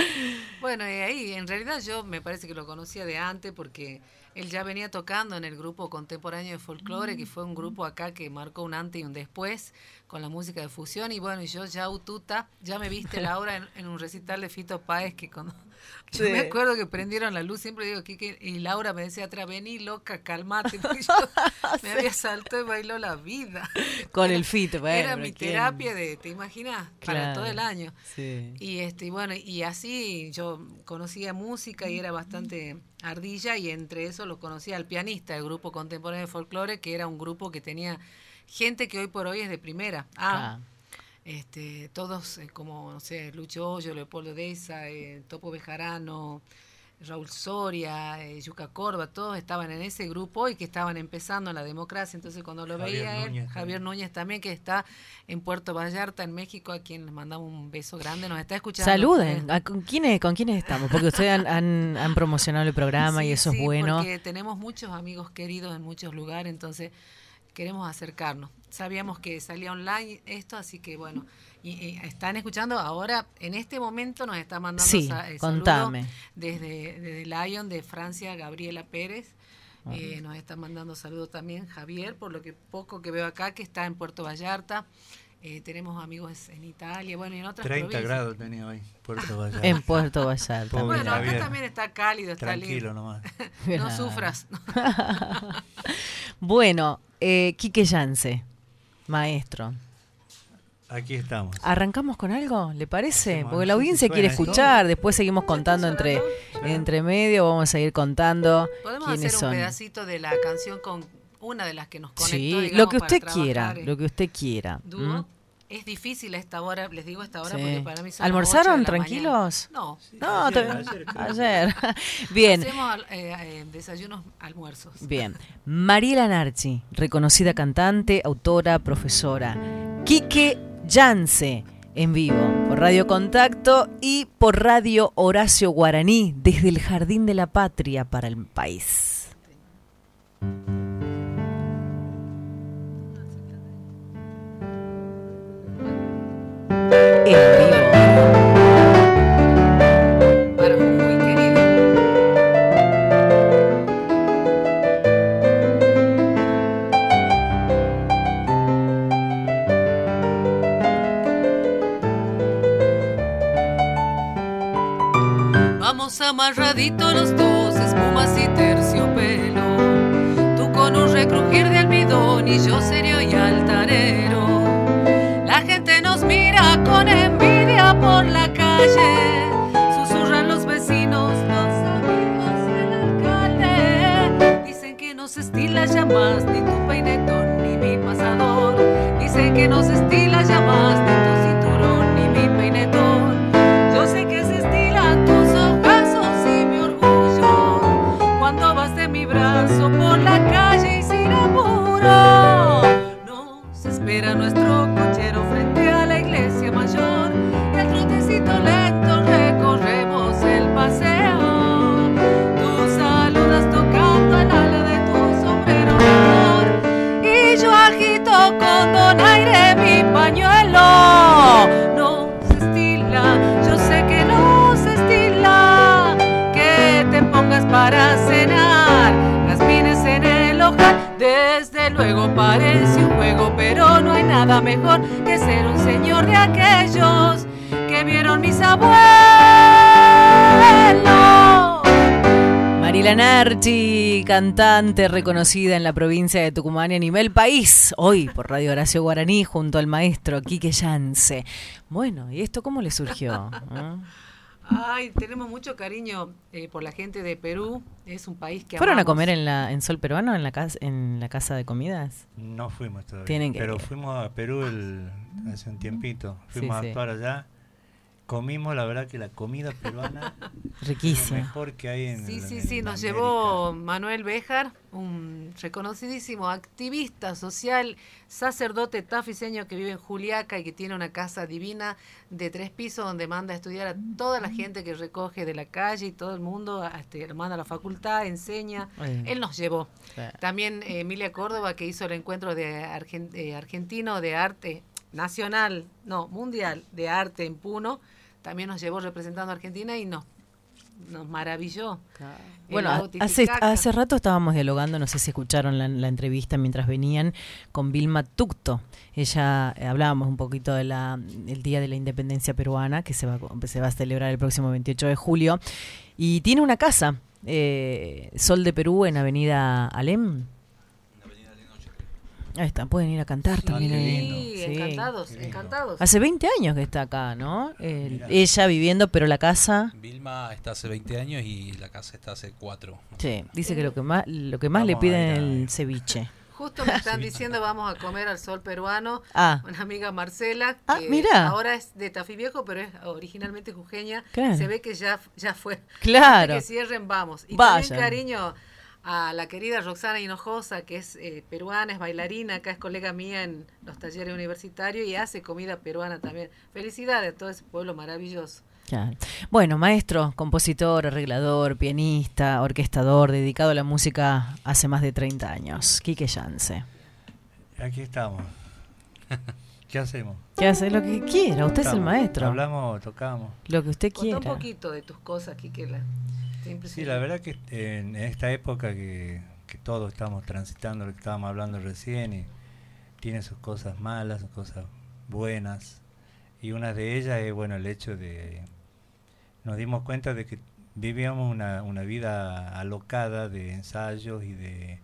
bueno, y ahí en realidad yo me parece que lo conocía de antes porque él ya venía tocando en el grupo contemporáneo de folclore, que fue un grupo acá que marcó un antes y un después con la música de fusión. Y bueno, y yo ya Ututa, ya me viste Laura en, en un recital de Fito Páez que cuando yo Sí. me acuerdo que prendieron la luz, siempre digo Kike, y Laura me decía atrás, vení loca, calmate, porque yo me había saltado y bailó la vida. Con el fito, bueno, Era mi ¿quién? terapia de, ¿te imaginas? Para todo el año. Sí. Y este y bueno, y así yo conocía música y era bastante ardilla y entre eso lo conocía al pianista del grupo contemporáneo de folclore, que era un grupo que tenía gente que hoy por hoy es de primera. Ah, Ah, este, todos eh, como, no sé, Lucho Hoyo, Leopoldo Deza, eh, Topo Bejarano, Raúl Soria, eh, Yuca Corba, todos estaban en ese grupo y que estaban empezando en la democracia. Entonces cuando lo Javier veía él, Javier también. Núñez también, que está en Puerto Vallarta, en México, a quien les mandamos un beso grande, nos está escuchando. Saluden. ¿A ¿Con quiénes, ¿Con quiénes estamos? Porque ustedes han, han, han promocionado el programa y eso sí, es bueno. Porque tenemos muchos amigos queridos en muchos lugares, entonces queremos acercarnos. Sabíamos que salía online esto, así que bueno, y, y están escuchando ahora, en este momento nos está mandando Sí, sa- eh, contame. saludos desde, desde Lyon de Francia, Gabriela Pérez. Eh, nos está mandando saludos también Javier, por lo que poco que veo acá, que está en Puerto Vallarta. Eh, tenemos amigos en Italia, bueno, y en otras 30 provincias. grados tenía hoy, Puerto Vallarta. En Puerto Vallarta. Pobre Bueno, acá también está cálido, está Tranquilo lindo. nomás. No sufras. Bueno, eh, Quique Yance, maestro. Aquí estamos. ¿Arrancamos con algo? ¿Le parece? Hacemos Porque la audiencia si quiere escuchar, después seguimos contando entre, entre medio, vamos a seguir contando Podemos quiénes hacer un son. pedacito de la canción con una de las que nos conectó. Sí, digamos, lo que usted quiera, lo que usted quiera. dúo. ¿m? Es difícil a esta hora, les digo a esta hora Sí. porque para mí son ¿Almorzaron tranquilos? mañana. No. No, ayer, ayer, ayer. Bien, Hacemos eh, eh, desayunos, almuerzos. bien. Mariela Narchi, reconocida cantante, autora, profesora. Quique Yance, en vivo, por Radio Contacto y por Radio Horacio Guaraní, desde el Jardín de la Patria para el país. Vamos amarradito los dos, espumas y terciopelo. Tú con un recrujir de almidón y yo serio y alta. Susurran los vecinos, los amigos y el alcalde. Dicen que no se estila ya más ni tu peinetón ni mi pasador. Dicen que no se estila ya más ni tu nada mejor que ser un señor de aquellos que vieron mis abuelos. Marila Narchi, cantante reconocida en la provincia de Tucumán y a nivel país, hoy por Radio Horacio Guaraní junto al maestro Quique Yance. Bueno, ¿y esto cómo le surgió? ¿Eh? Ay, tenemos mucho cariño eh, por la gente de Perú. Es un país que ¿Fueron a comer en la en Sol Peruano en la casa en la casa de comidas? No fuimos todavía. Tienen que pero ir. fuimos a Perú el- hace un tiempito. Fuimos Sí, sí. a actuar allá. Comimos, la verdad que la comida peruana Riquísima. es lo mejor que hay en Sí, sí, en sí, nos América. llevó Manuel Béjar, un reconocidísimo activista social, sacerdote tafiseño que vive en Juliaca y que tiene una casa divina de tres pisos donde manda a estudiar a toda la gente que recoge de la calle y todo el mundo, este, lo manda a la facultad, enseña. Bueno. Él nos llevó. Claro. También eh, Emilia Córdoba, que hizo el encuentro de argen- eh, argentino de arte nacional, no, mundial de arte en Puno, también nos llevó representando a Argentina y nos, nos maravilló. El Bueno, hace, hace rato estábamos dialogando, no sé si escucharon la, la entrevista mientras venían con Vilma Tucto. Ella, eh, hablábamos un poquito del el Día de la Independencia Peruana, que se va, se va a celebrar el próximo 28 de julio. Y tiene una casa, eh, Sol de Perú, en Avenida Alem. Ahí está, pueden ir a cantar también. Sí, Sí. encantados, encantados. Hace 20 años que está acá, ¿no? El- Mirá. ella viviendo, pero la casa... Vilma está hace 20 años y la casa está hace 4. Sí, dice que lo que más, lo que más le Vamos piden es el ceviche. Justo me están diciendo vamos a comer al sol peruano. Ah. Una amiga Marcela, Ah, mirá. ahora es de Tafí Viejo, pero es originalmente jujeña. Claro. Se ve que ya, ya fue. Claro. Antes que cierren, vamos. Y Vayan. también cariño a la querida Roxana Hinojosa, que es eh, peruana, es bailarina, acá es colega mía en los talleres universitarios y hace comida peruana también. Felicidades a todo ese pueblo maravilloso. Claro. Bueno, maestro, compositor, arreglador, pianista, orquestador, dedicado a la música hace más de 30 años. Quique Yance. Aquí estamos. ¿Qué hacemos? Que hace lo que quiera, usted es el maestro. Hablamos, tocamos. Lo que usted Contá un quiera. poquito de tus cosas, Kikela. Sí, la verdad que en esta época que, que todos estamos transitando, lo que estábamos hablando recién, y tiene sus cosas malas, sus cosas buenas. Y una de ellas es, bueno, el hecho de... Nos dimos cuenta de que vivíamos una, una vida alocada de ensayos y de...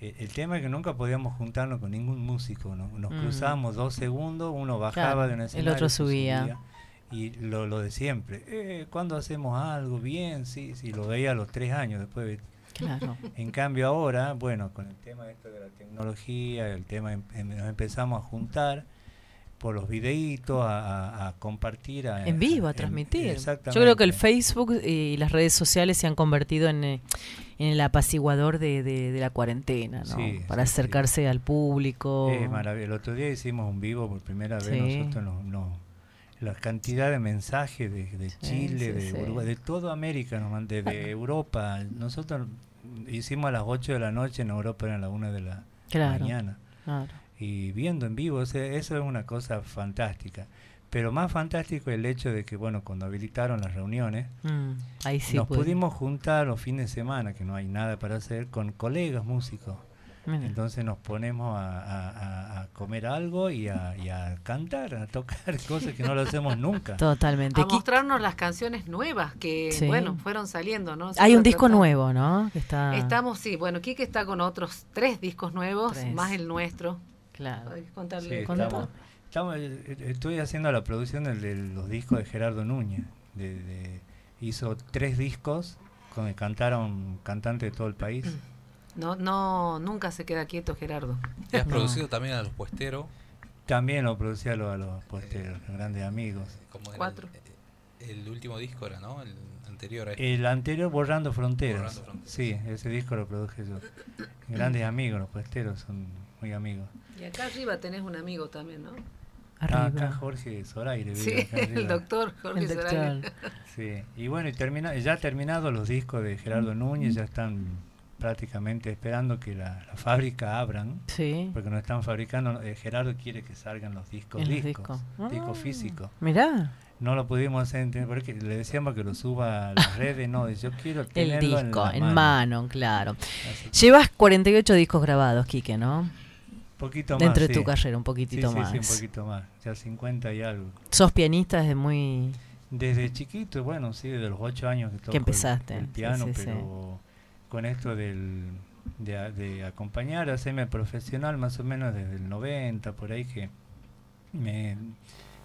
eh, El tema es que nunca podíamos juntarnos con ningún músico, ¿no? Nos Mm. cruzábamos dos segundos, uno bajaba Claro, de un el escenario, otro otro subía. Y lo, lo de siempre. Eh, ¿Cuándo hacemos algo? Bien, sí, sí, lo veía a los tres años después. Claro. En cambio ahora, bueno, con el tema de esto de la tecnología, el tema em- em- nos empezamos a juntar por los videitos, a, a- a compartir. a- En vivo, a transmitir. exactamente. Yo creo que el Facebook y las redes sociales se han convertido en, eh, en el apaciguador de, de- de la cuarentena, ¿no? Sí, Para sí, sí. acercarse al público. Es maravilloso. El otro día hicimos un vivo por primera vez nosotros nos, nos- la cantidad de mensajes de, de Chile, sí, de. Uruguay, de toda América, nos de, de Europa. Nosotros hicimos a las 8 de la noche, en Europa eran las 1 de la Claro. mañana. Claro. Y viendo en vivo, o sea, eso es una cosa fantástica. Pero más fantástico el hecho de que, bueno, cuando habilitaron las reuniones, Mm, ahí sí. nos puede. pudimos juntar los fines de semana, que no hay nada para hacer, con colegas músicos. Mira. Entonces nos ponemos a, a- a- a comer algo y a, y a cantar, a tocar cosas que no lo hacemos nunca. Totalmente. A mostrarnos las canciones nuevas que, Sí. bueno, fueron saliendo, ¿no? Hay un disco nuevo, ¿no? Que está. Estamos, sí, bueno, Kike está con otros tres discos nuevos, Tres. más el nuestro. Claro. Podés Sí, contarle. estamos- estamos- eh, estoy haciendo la producción del- de, los discos de Gerardo Núñez. de- de- hizo tres discos con que cantaron cantantes de todo el país. No, no, nunca se queda quieto Gerardo. Y has No. producido también a los puesteros. También lo producía a los, a los posteros, los grandes amigos. Como Cuatro. El, el último disco era, ¿no? El anterior este. El anterior, Borrando Fronteras. Borrando Fronteras. Sí, ese disco lo produje yo. Grandes amigos, los puesteros son muy amigos. Y acá arriba tenés un amigo también, ¿no? Ah, Arriba. acá Jorge Zoraire. vive Sí, el doctor Jorge El Zoraire. doctor. Sí, y bueno, y termina, ya terminados los discos de Gerardo Núñez, ya están prácticamente esperando que la, la fábrica abran, Sí. porque no están fabricando. eh, Gerardo quiere que salgan los discos, los discos, discos. discos Ah. físicos. Mirá. No lo pudimos entender, porque le decíamos que lo suba a las redes, no, yo quiero El tenerlo disco, en, mano. mano, claro. Llevas 48 discos grabados, Quique, ¿no? poquito más, Dentro de sí. tu carrera, un poquitito sí, más. sí, un poquito más, ya 50 y algo. Sos pianista desde muy... Desde chiquito, bueno, sí, desde los ocho años que toco el- empezaste, el, sí, piano, pero con esto del, de, acompañar, hacerme profesional más o menos desde el 90, por ahí que me,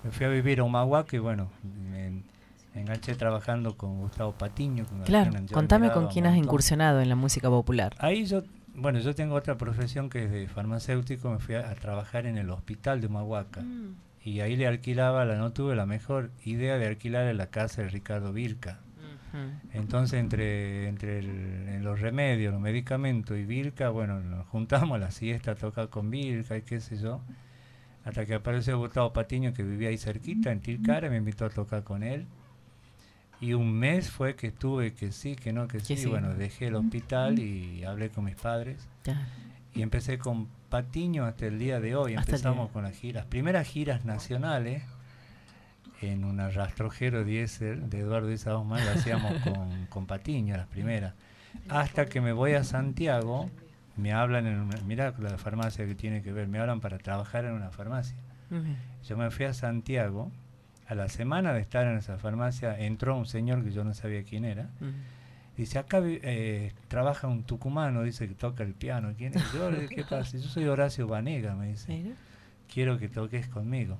me fui a vivir a Humahuaca y bueno, me, me enganché trabajando con Gustavo Patiño. Con Claro, contame con quién has incursionado en la música popular. Ahí yo, bueno, yo tengo otra profesión que es de farmacéutico, me fui a, a trabajar en el hospital de Humahuaca. Mm. Y ahí le alquilaba, la, no tuve la mejor idea de alquilar la casa de Ricardo Virca. Entonces, entre, entre el- los remedios, los medicamentos y Virca, bueno, nos juntamos a la siesta a tocar con Virca y qué sé yo. Hasta que apareció Gustavo Patiño, que vivía ahí cerquita, en Tilcara, me invitó a tocar con él. Y un mes fue que estuve que sí, que no, que, Que sí. sí. Bueno, dejé el hospital y hablé con mis padres. Ya. Y empecé con Patiño hasta el día de hoy. Hasta Empezamos con las giras. Primeras giras nacionales en una rastrojero diésel de Eduardo Isa Osman, la hacíamos con, con Patiño, las primeras. Hasta que me voy a Santiago, me hablan en una, mirá la farmacia que tiene que ver, me hablan para trabajar en una farmacia. Yo me fui a Santiago, a la semana de estar en esa farmacia, entró un señor que yo no sabía quién era. Dice, acá eh, trabaja un tucumano, dice que toca el piano. ¿Quién es? Yo, ¿qué pasa? Yo soy Horacio Vanega, me dice. Quiero que toques conmigo.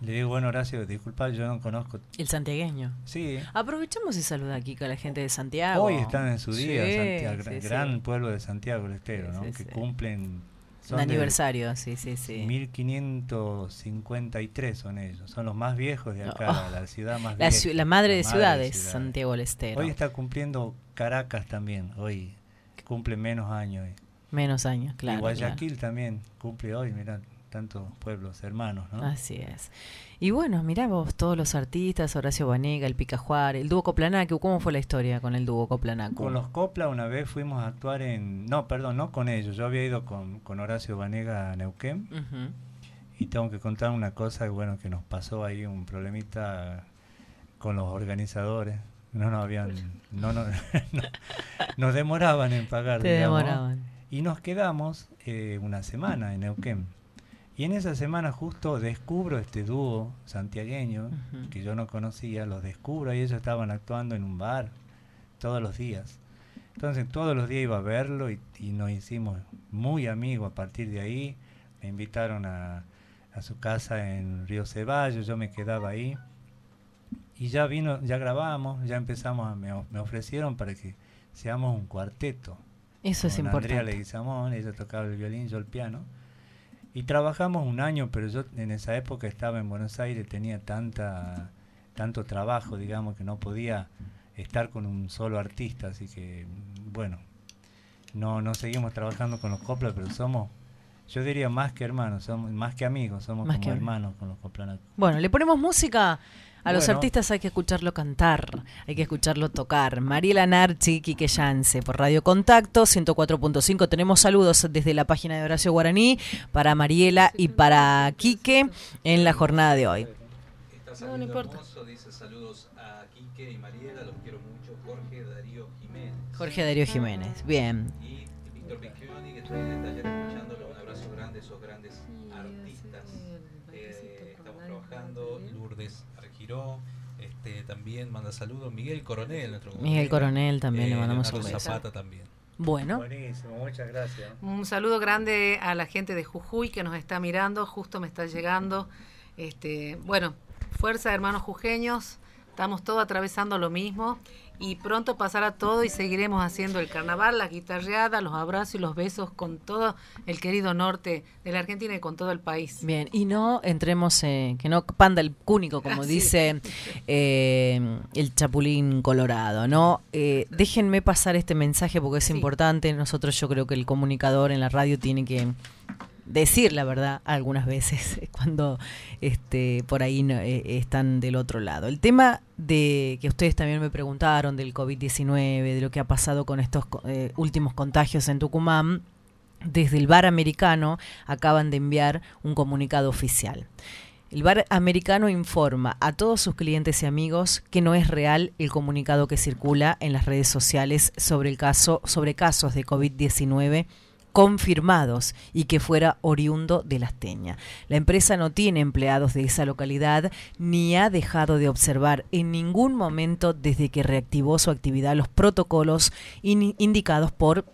Le digo, bueno, Horacio, disculpa, yo no conozco. El santiagueño. Sí, Aprovechamos y saluda aquí con la gente de Santiago. hoy están en su día, Sí, Santiago, sí, gran, sí. pueblo de Santiago del Estero, ¿no? sí, que sí. cumplen... Un de aniversario, sí, sí, sí. 1553 son ellos, son los más viejos de acá, Oh. la, ciudad más La, vieja. la madre de la ciudades, ciudades. Santiago del Estero. Hoy está cumpliendo Caracas también, hoy cumple menos años. Menos años, claro. y claro. Guayaquil también cumple hoy, mirá, tantos pueblos hermanos, ¿no? Así es. Y bueno, mirá vos, todos los artistas, Horacio Banega, el Pica Juárez, el dúo Coplanacu, ¿cómo fue la historia con el dúo Coplanacu? Con los Copla una vez fuimos a actuar en... No, perdón, no con ellos. Yo había ido con, con Horacio Vanega a Neuquén y tengo que contar una cosa, bueno, que nos pasó ahí un problemita con los organizadores. No nos habían... No, no, no- nos demoraban en pagar, Te digamos. demoraban. Y nos quedamos eh, una semana en Neuquén. Y en esa semana justo descubro este dúo santiagueño que yo no conocía, los descubro y ellos estaban actuando en un bar todos los días. Entonces todos los días iba a verlo y, y nos hicimos muy amigos a partir de ahí. Me invitaron a, a su casa en Río Ceballos, yo me quedaba ahí. Y ya vino, ya grabamos, ya empezamos, a- me, me ofrecieron para que seamos un cuarteto Eso es con Andrea importante. Leguizamón, ella tocaba el violín, yo el piano. Y trabajamos un año, pero yo en esa época estaba en Buenos Aires, tenía tanta tanto trabajo, digamos, que no podía estar con un solo artista, así que bueno, no no seguimos trabajando con los coplas, pero somos yo diría más que hermanos, somos más que amigos, somos Más como que- hermanos con los coplanacos. Bueno, le ponemos música. A los Bueno. artistas hay que escucharlo cantar, hay que escucharlo tocar. Mariela Narchi, Quique Yance, por Radio Contacto, 104.5. Tenemos saludos desde la página de Horacio Guaraní para Mariela y para Quique en la jornada de hoy. No, no importa. hermoso, dice saludos a Quique y Mariela, los quiero mucho. Jorge Darío Jiménez. Jorge Darío Jiménez, bien. Y Víctor Piccioni, que estoy en el taller escuchándolo. Argiró. Este, también manda saludos. Miguel Coronel, nuestro Miguel compañero. Coronel también le Eh, mandamos beso. Zapata también. Bueno, Buenísimo, muchas gracias. Un saludo grande a la gente de Jujuy que nos está mirando, justo me está llegando. Este, bueno, fuerza hermanos jujeños, estamos todos atravesando lo mismo y pronto pasará todo y seguiremos haciendo el carnaval, la guitarreada, los abrazos y los besos con todo el querido norte de la Argentina y con todo el país. bien, y no entremos, eh, que no panda el cúnico, como Así dice eh, el Chapulín Colorado, ¿no? Eh, déjenme pasar este mensaje porque es Sí. importante. Nosotros, yo creo que el comunicador en la radio tiene que decir la verdad algunas veces cuando este por ahí no, eh, están del otro lado. El tema de que ustedes también me preguntaron del COVID-19, de lo que ha pasado con estos eh, últimos contagios en Tucumán, desde el bar americano acaban de enviar un comunicado oficial. El bar americano informa a todos sus clientes y amigos que no es real el comunicado que circula en las redes sociales sobre el caso sobre casos de COVID-19 confirmados y que fuera oriundo de Las Teñas. La empresa no tiene empleados de esa localidad ni ha dejado de observar en ningún momento desde que reactivó su actividad los protocolos in- indicados por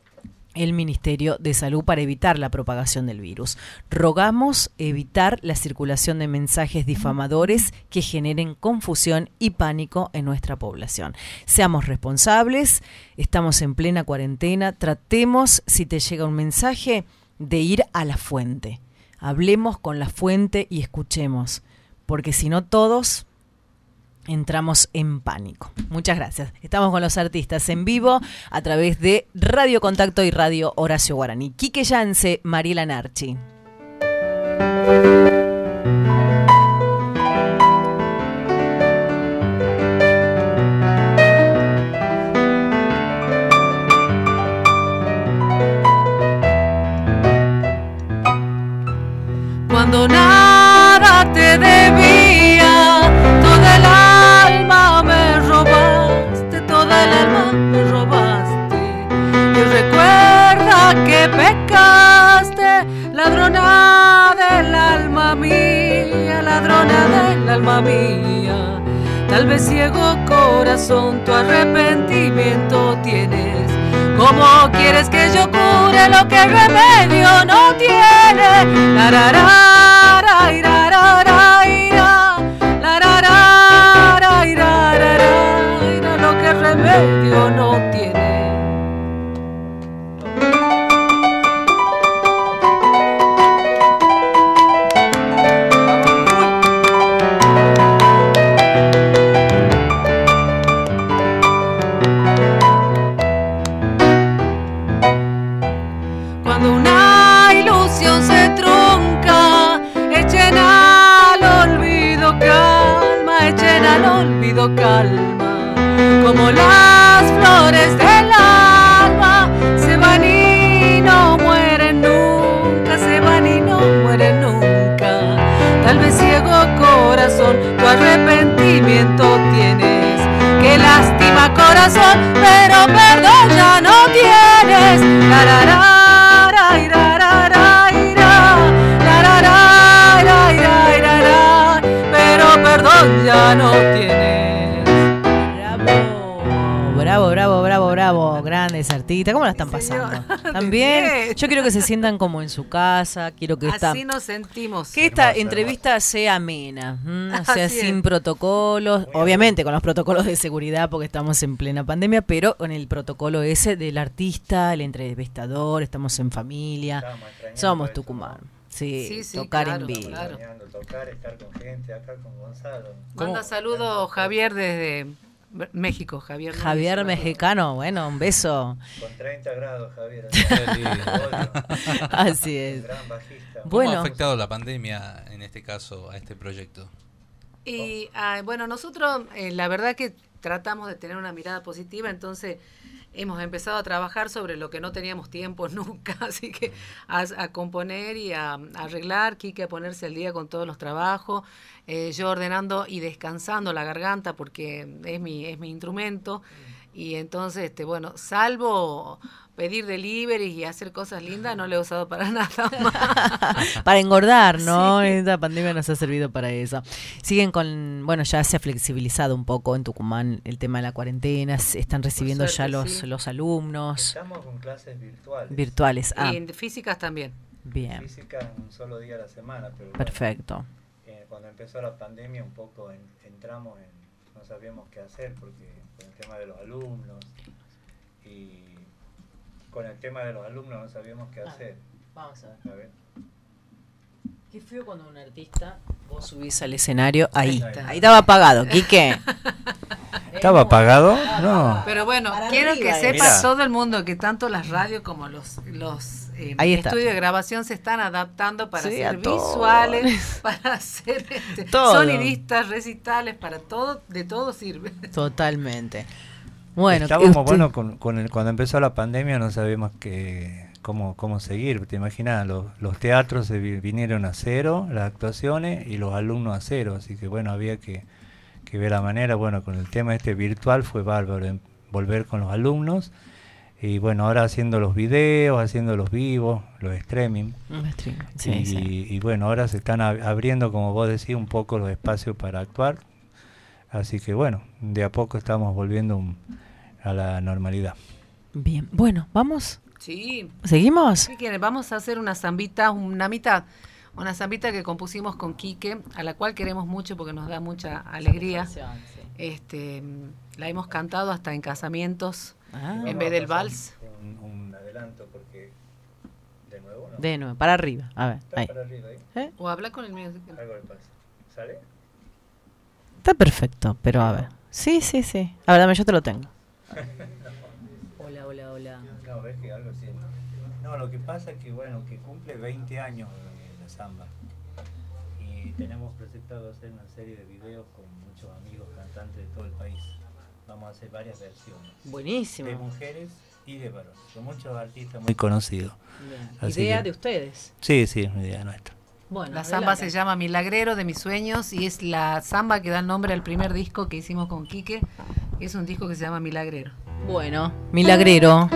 el Ministerio de Salud para evitar la propagación del virus. Rogamos evitar la circulación de mensajes difamadores que generen confusión y pánico en nuestra población. Seamos responsables, estamos en plena cuarentena, tratemos, si te llega un mensaje, de ir a la fuente. Hablemos con la fuente y escuchemos, porque si no todos entramos en pánico. Muchas gracias. Estamos con los artistas en vivo a través de Radio Contacto y Radio Horacio Guaraní. Quique Yance, Mariela Narchi. Cuando ladrona del alma mía, ladrona del alma mía. Tal vez ciego corazón tu arrepentimiento tienes. ¿Cómo quieres que yo cure lo que remedio no tiene? La, tienes. La, ra, artistas. ¿Cómo la están pasando? También. Yo quiero que se sientan como en su casa. Quiero que esta, Así nos sentimos. que esta entrevista sea amena. ¿m? O sea, Así sin es. protocolos. Obviamente con los protocolos de seguridad porque estamos en plena pandemia, pero con el protocolo ese del artista, el entrevistador. Estamos en familia. Estamos Somos Tucumán. Sí, Sí, sí, tocar claro, en vivo. claro. Tocar, estar con gente, acá con Gonzalo. Manda saludos Javier desde México, Javier. Javier Mexicano, bueno, un beso. Con 30 grados, Javier. Así es. Gran bajista. ¿Cómo ha afectado la pandemia, en este caso, a este proyecto? Y ah, bueno, nosotros eh, la verdad que tratamos de tener una mirada positiva, entonces hemos empezado a trabajar sobre lo que no teníamos tiempo nunca, así que a, componer y a, a arreglar, Quique a ponerse al día con todos los trabajos, eh, yo ordenando y descansando la garganta porque es mi, es mi instrumento. Y entonces, este, bueno, salvo pedir delivery y hacer cosas lindas, no lo he usado para nada más. para engordar, ¿no? Esta pandemia nos ha servido para eso. Siguen con, bueno, ya se ha flexibilizado un poco en Tucumán el tema de la cuarentena, se están recibiendo suerte, ya los, sí. los alumnos Estamos con clases virtuales. virtuales. Ah, Y en físicas también. bien, Física un solo día a la semana. Pero bueno, perfecto. eh, cuando empezó la pandemia un poco en- entramos en, no sabíamos qué hacer porque con el tema de los alumnos y con el tema de los alumnos no sabíamos qué hacer. Vamos a ver. A ver. Qué feo cuando un artista vos subís al escenario ahí. Está. Ahí estaba apagado, Quique. ¿Estaba apagado? No. Pero bueno, Para quiero arriba que sepa Mira. todo el mundo que tanto las radios como los, los eh, Ahí está. estudios de grabación se están adaptando para Sí, hacer visuales, para hacer este, Todo. sonidistas, recitales, para todo, de todo sirve. Totalmente. Bueno, Estábamos, usted- bueno, con, con el- cuando empezó la pandemia no sabíamos que, cómo, cómo seguir. Te imaginas, los, los teatros se vi- vinieron a cero, las actuaciones, y los alumnos a cero. Así que bueno, había que, que ver la manera. Bueno, con el tema este virtual fue bárbaro en volver con los alumnos. Y bueno, ahora haciendo los videos, haciendo los vivos, los streaming. Un stream, sí, y, sí. y bueno, ahora se están ab- abriendo, como vos decís, un poco los espacios para actuar. Así que bueno, de a poco estamos volviendo un- a la normalidad. Bien, bueno, vamos. Sí. ¿Seguimos? ¿Qué quieren? Vamos a hacer una zambita, una mitad. Una zambita que compusimos con Quique, a la cual queremos mucho porque nos da mucha alegría. Este, mm, la hemos cantado hasta en casamientos, Ah, en vez del vals. Un, un adelanto porque de nuevo no. de nuevo, para arriba. A ver, ahí. para arriba ahí. ¿Eh? O habla con el mío. Algo le pasa. ¿Sale? Está perfecto, pero a ver. Sí, sí, sí. A ver, dame, yo te lo tengo. Hola, hola, hola. No, ves que algo sí. No, lo que pasa es que bueno, que cumple 20 años eh, la samba. Y tenemos proyectado hacer una serie de videos con muchos amigos cantantes de todo el país. Vamos a hacer varias versiones. Buenísimo. De mujeres y de varones. Son muchos artistas muy conocidos. Así Idea que- de ustedes. Sí, sí, es una idea nuestra. Bueno, La samba se llama Milagrero de mis sueños y es la samba que da nombre al primer disco que hicimos con Quique. Es un disco que se llama Milagrero. Bueno, milagrero.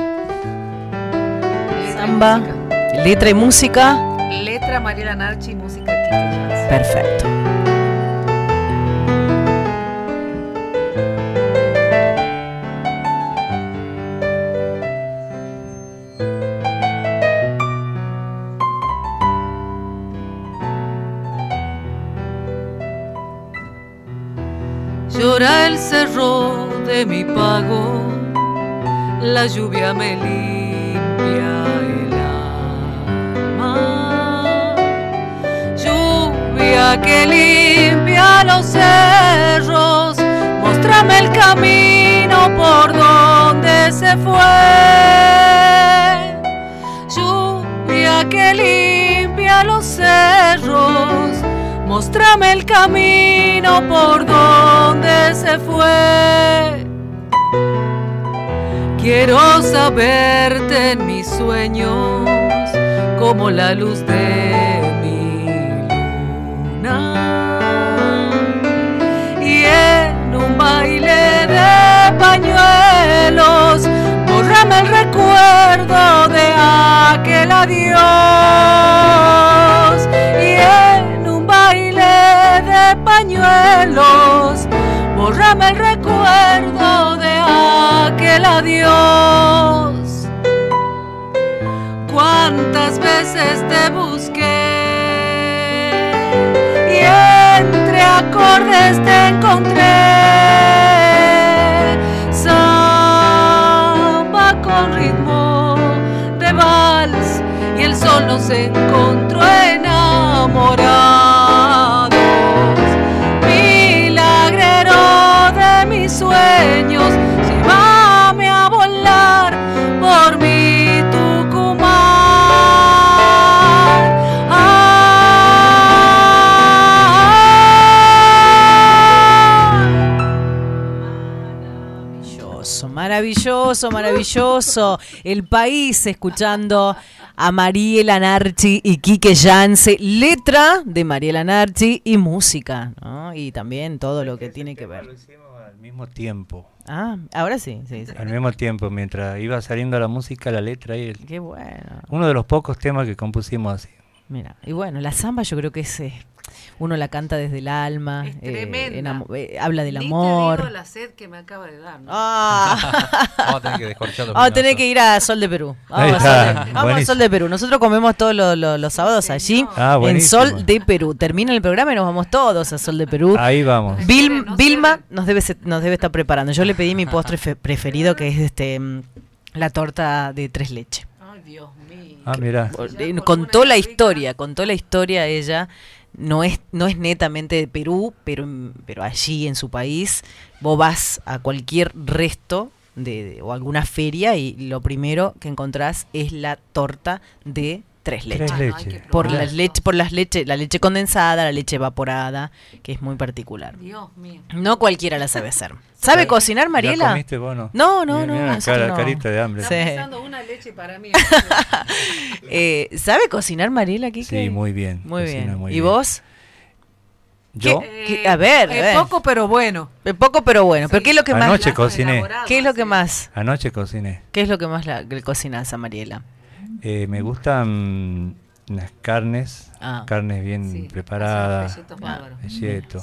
Samba, letra y música. Letra Mariela Narchi, música Quique Jazz. Perfecto. Cerro de mi pago, la lluvia me limpia el alma. Lluvia que limpia los cerros, muéstrame el camino por donde se fue. Lluvia que limpia los cerros, Mostrame el camino por donde se fue. Quiero saberte en mis sueños como la luz de mi luna. Y en un baile de pañuelos, bórrame el recuerdo de aquel adiós. Pañuelos, bórrame el recuerdo de aquel adiós. Cuántas veces te busqué y entre acordes te encontré. Samba con ritmo de vals y el sol nos encontró enamorados. Sueños, llévame a volar por mi Tucumán. Maravilloso, maravilloso, maravilloso. El país escuchando a Mariela Narchi y Quique Yance, letra de Mariela Narchi y música, ¿no? Y también todo lo que tiene que ver. Lo hicimos al mismo tiempo. Ah, ahora sí, sí, sí. Al mismo tiempo, mientras iba saliendo la música, la letra y el- Qué bueno. uno de los pocos temas que compusimos así. Mira, y bueno, la samba yo creo que es eh, uno la canta desde el alma, Es eh, tremenda. eh, habla del Ni te amor. digo la sed que me acaba de dar. ¿no? Ah. Vamos a tener que descorchar los Vamos a tener que ir a Sol de Perú. Vamos, a Sol de, vamos a buenísimo. Sol de Perú. Nosotros comemos todos los, los- los sábados allí Ah, en. Sol de Perú. Termina el programa y nos vamos todos a Sol de Perú. Ahí vamos. Vil- Vilma nos debe, se- nos debe estar preparando. Yo le pedí mi postre fe- preferido que es este mm, la torta de tres leches. Ay, Dios mío. Ah, mira. Eh, contó la historia, contó la historia ella. No es, no es netamente de Perú, pero, pero allí en su país vos vas a cualquier resto de, de- o alguna feria y lo primero que encontrás es la torta de tres leches. Tres leches. Por las leche, por las leche, la leche condensada, la leche evaporada, que es muy particular. Dios mío. No cualquiera la sabe hacer. ¿Sabe cocinar, ¿Ya Mariela? comiste vos no? No, no, Mira, no, mira la nosotros cara- no. carita de hambre. Está Sí. pensando una leche para mí. Eh, ¿Sabe cocinar, Mariela? Quique? Sí, muy bien. Muy bien. muy ¿Y bien. vos? Yo ¿Qué- a ver, es ver. poco, pero bueno. Eh, Poco pero bueno. ¿Pero qué es lo que más? Anoche cociné. ¿Qué es lo que más? anoche cociné. ¿Qué es lo que más la, le cocinas a Mariela? Eh, me gustan las carnes, Ah. carnes bien Sí, preparadas.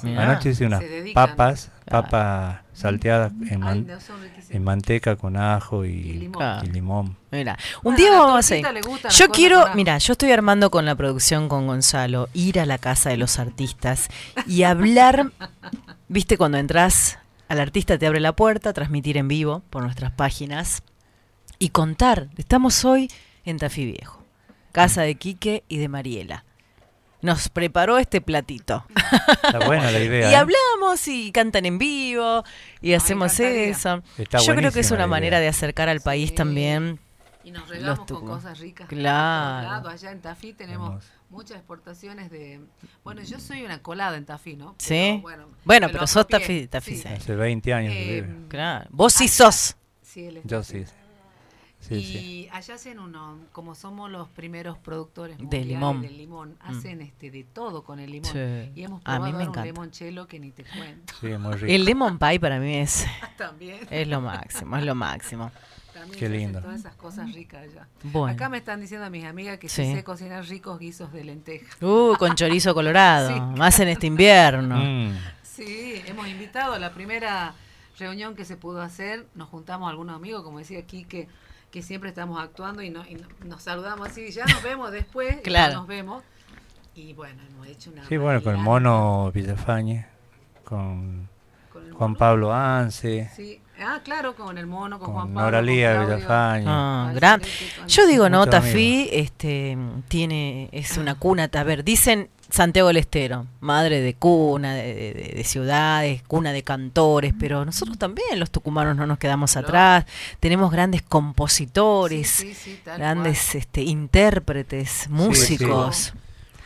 Mirá. Anoche hice unas papas, Claro. papas salteadas en, Ay, man- no, son riquísimos. en manteca con ajo y, Y limón. Y limón. Mira, un Bueno, día vamos a ir. Yo quiero, mira, yo estoy armando con la producción con Gonzalo, ir a la casa de los artistas y hablar, viste, cuando entras, al artista te abre la puerta, transmitir en vivo por nuestras páginas y contar. Estamos hoy en Tafí Viejo, casa de Quique y de Mariela. Nos preparó este platito. Está buena la idea. Y ¿eh? hablamos y cantan en vivo y hacemos encantaría. eso. Está Yo creo que es una manera idea. de acercar al país Sí. también. Y nos regalamos con cosas ricas. Claro. Allá en Tafí tenemos muchas exportaciones de... Bueno, yo soy una colada en Tafí, ¿no? Sí. Pero, bueno, Bueno, pero sos. Tafí- Tafí, Sí. sí. Hace 20 años que Eh, vive. Claro. Vos sí sos. Sí, él es Yo Tafí. Sí. Sí, sí. y allá hacen uno, como somos los primeros productores De mundiales limón. del limón, hacen este de todo con el limón. Sí. Y hemos A probado mí me un limoncello que ni te cuento. Sí, muy rico. El lemon pie para mí es, También. es lo máximo, es lo máximo. También Qué se hacen lindo. Todas esas cosas ricas allá. Bueno. Acá me están diciendo a mis amigas que Sí. sí sé cocinar ricos guisos de lenteja. Uh, con chorizo colorado, Sí. más en este invierno. Mm, Sí, hemos invitado a la primera reunión que se pudo hacer. Nos juntamos algunos amigos, como decía aquí, que, siempre estamos actuando y, no- y no- nos saludamos así. Ya nos vemos después. Claro. ya nos vemos. Y bueno, hemos hecho una. Sí, bueno, con el mono Villafañe, con con Juan mono. Pablo Anse, Sí. Ah, claro, con el mono, con, Juan con Pablo. Nora Lía. Villafañe. Ah, gran- Yo digo, no, Tafí este, tiene, es una cuna. A ver, dicen Santiago del Estero, madre de cuna, de, de- de ciudades, cuna de cantores, pero nosotros también, los tucumanos, no nos quedamos atrás. Tenemos grandes compositores, Sí, sí, sí, tal grandes este, intérpretes, músicos.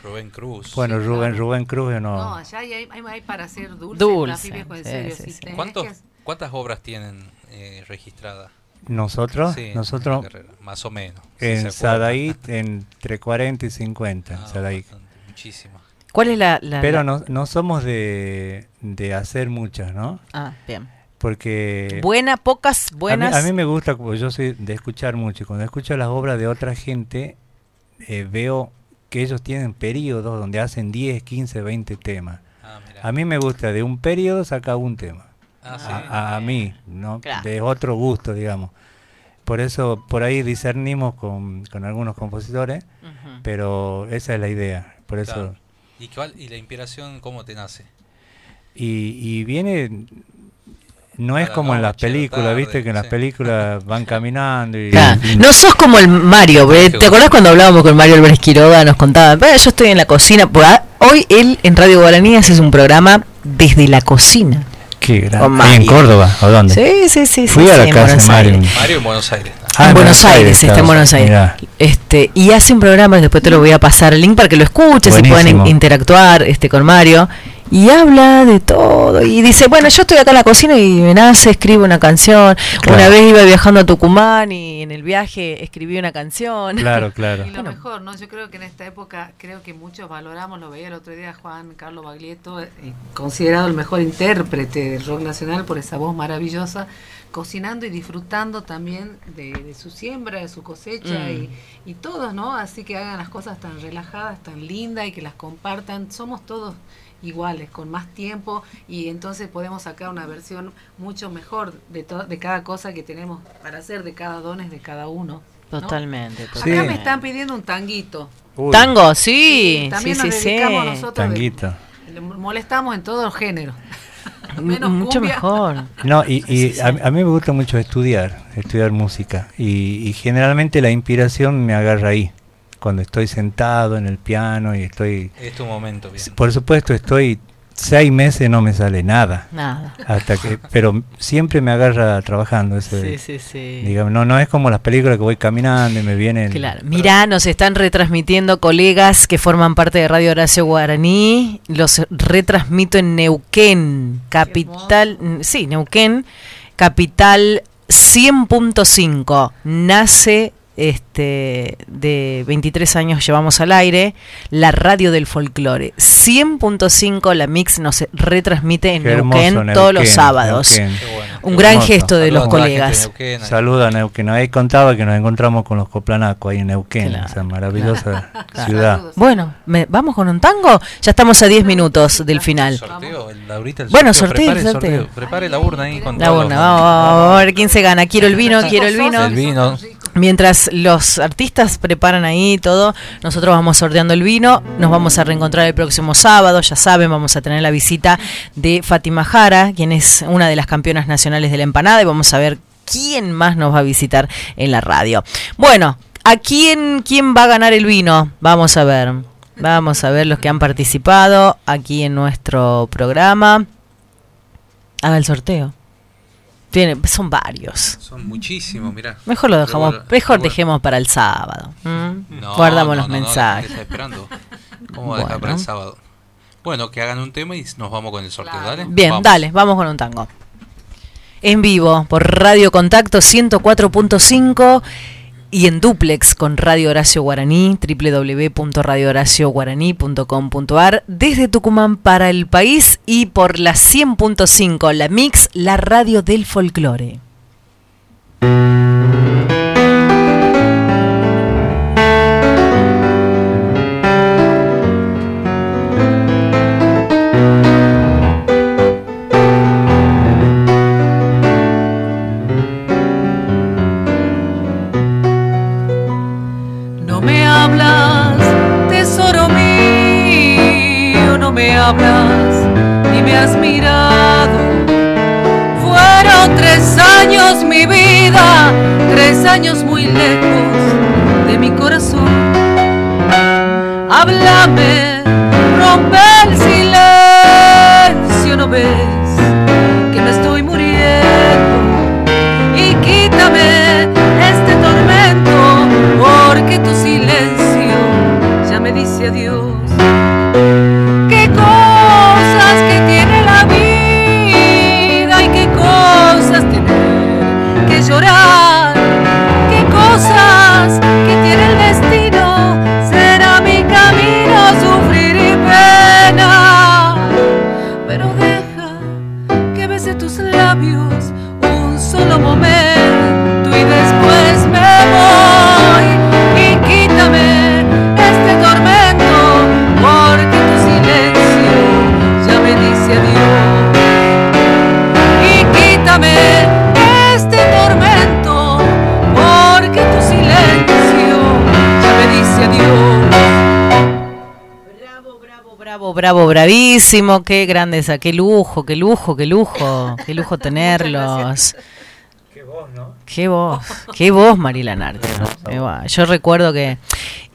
Rubén Cruz. Bueno, Sí, Rubén, claro. Rubén Cruz No, no. allá hay, hay, hay para hacer dulce. Dulce, Tafí Viejo, en sí, serio. sí, si sí. tenés ¿Cuántos, que- ¿Cuántas obras tienen eh, registradas? Nosotros, Sí, nosotros más o menos. si en acuerdan. Sadaí entre 40 y 50. en Ah, Sadaí. Muchísimo. ¿Cuál es la...? la- Pero la- no, no somos de, de hacer muchas, ¿no? Ah, bien. Porque Buena, pocas, a mí, buenas. a mí me gusta, como yo soy de escuchar mucho, y cuando escucho las obras de otra gente, eh, veo que ellos tienen periodos donde hacen 10, 15, 20 temas. Ah. A mí me gusta de un periodo saca un tema. Ah, sí. a, a mí, ¿no? Claro. De otro gusto, digamos. Por eso, por ahí discernimos con, con algunos compositores, pero esa es la idea. Por eso, Claro. ¿Y, cuál, ¿Y la inspiración cómo te nace? y, y viene, no es como en las películas, tarde, viste que en las películas van caminando y, Claro. y- No sos como el Mario, ¿ve? ¿te acordás cuando hablábamos con Mario Álvarez Quiroga? Nos contaba, "Ve, yo estoy en la cocina. Hoy él en Radio Guaraní hace un programa desde la cocina. Qué gran- Con ahí en. Córdoba, ¿o dónde? Sí, sí, sí. Fui sí, a la sí, casa de Mario. Aires. Mario en Buenos Aires. Ah, en Buenos Aires, está en. Buenos Aires. Mirá. Este, y hace un programa, después te lo voy a pasar el link para que lo escuches y puedan in- Buenísimo. interactuar este, con Mario. Y habla de todo y dice, bueno, yo estoy acá en la cocina y me nace, escribo una canción. Una vez iba viajando a Tucumán y en el viaje escribí una canción. Claro, claro. Y lo mejor, ¿no? Yo creo que en esta época, creo que muchos valoramos, lo veía el otro día Juan Carlos Baglietto, eh, considerado el mejor intérprete del rock nacional por esa voz maravillosa, cocinando y disfrutando también de, de su siembra, de su cosecha Mm. y, y todos, ¿no? Así que hagan las cosas tan relajadas, tan lindas y que las compartan. Somos todos iguales, con más tiempo y entonces podemos sacar una versión mucho mejor de, de cada cosa que tenemos para hacer, de cada dones de cada uno. ¿no? Totalmente. Acá totalmente. me están pidiendo un tanguito. Uy, Tango, sí, sí, también sí, nos sí. dedicamos nosotros de- Tanguito. le molestamos en todos los géneros. Menos Mucho cumbia. mejor. No, y, y a, a mí me gusta mucho estudiar, estudiar música. Y, y generalmente la inspiración me agarra ahí, cuando estoy sentado en el piano y estoy... Es tu momento, bien. Por supuesto, estoy seis meses no me sale nada. Nada. Hasta que, pero siempre me agarra trabajando. Eso Sí, sí, sí. digamos, no, no es como las películas que voy caminando y me vienen... Claro. Mirá, nos están retransmitiendo colegas que forman parte de Radio Horacio Guaraní. Los retransmito en Neuquén, capital. Sí, Neuquén, capital 100.5. Nace este de 23 años llevamos al aire la radio del folclore 100.5 la mix nos retransmite en Neuquén, todos los sábados Neuquén. Qué bueno. un gran Hermoso. gesto de los Saludos colegas Neuquén. Saluda a Neuquén. Ahí contaba que nos encontramos con los coplanacos ahí en Neuquén, Claro, esa maravillosa Claro. ciudad. Saludos. Bueno, me- ¿vamos con un tango? Ya estamos a 10 minutos del final. Sorteo, el- Laurita, el Bueno, sorteo, sorteo, prepare sorteo. Prepare la urna ahí con La urna, vamos, vamos a ver quién se gana. Quiero el vino, quiero el vino. El vino. Mientras los artistas preparan ahí todo, nosotros vamos sorteando el vino. Nos vamos a reencontrar el próximo sábado. Ya saben, vamos a tener la visita de Fátima Jara, quien es una de las campeonas nacionales de la empanada. Y vamos a ver quién más nos va a visitar en la radio. Bueno, ¿a quién, quién va a ganar el vino? Vamos a ver. Vamos a ver los que han participado aquí en nuestro programa. Haga el sorteo. Tiene, son varios. Son muchísimos, mirá. Mejor lo dejamos, bueno, mejor bueno. dejemos para el sábado. Guardamos no, los no, mensajes. esperando. ¿Cómo va a dejar para el Bueno. sábado? Bueno, que hagan un tema y nos vamos con el sorteo, Claro. ¿dale? Bien, Vamos. dale, vamos con un tango. En vivo por Radio Contacto 104.5 y en duplex con Radio Horacio Guaraní, www.radiohoracioguaraní.com.ar, desde Tucumán para el país y por la 100.5, la Mix, la radio del folclore. Hablas, ni me has mirado. Fueron tres años mi vida, tres años muy lejos de mi corazón. Háblame, rompe el silencio, ¿no ves bravo, bravísimo, qué grandeza, qué lujo, qué lujo, qué lujo, qué lujo tenerlos. Qué voz, ¿no? Qué voz, qué voz, Mariela Narte. Yo recuerdo que,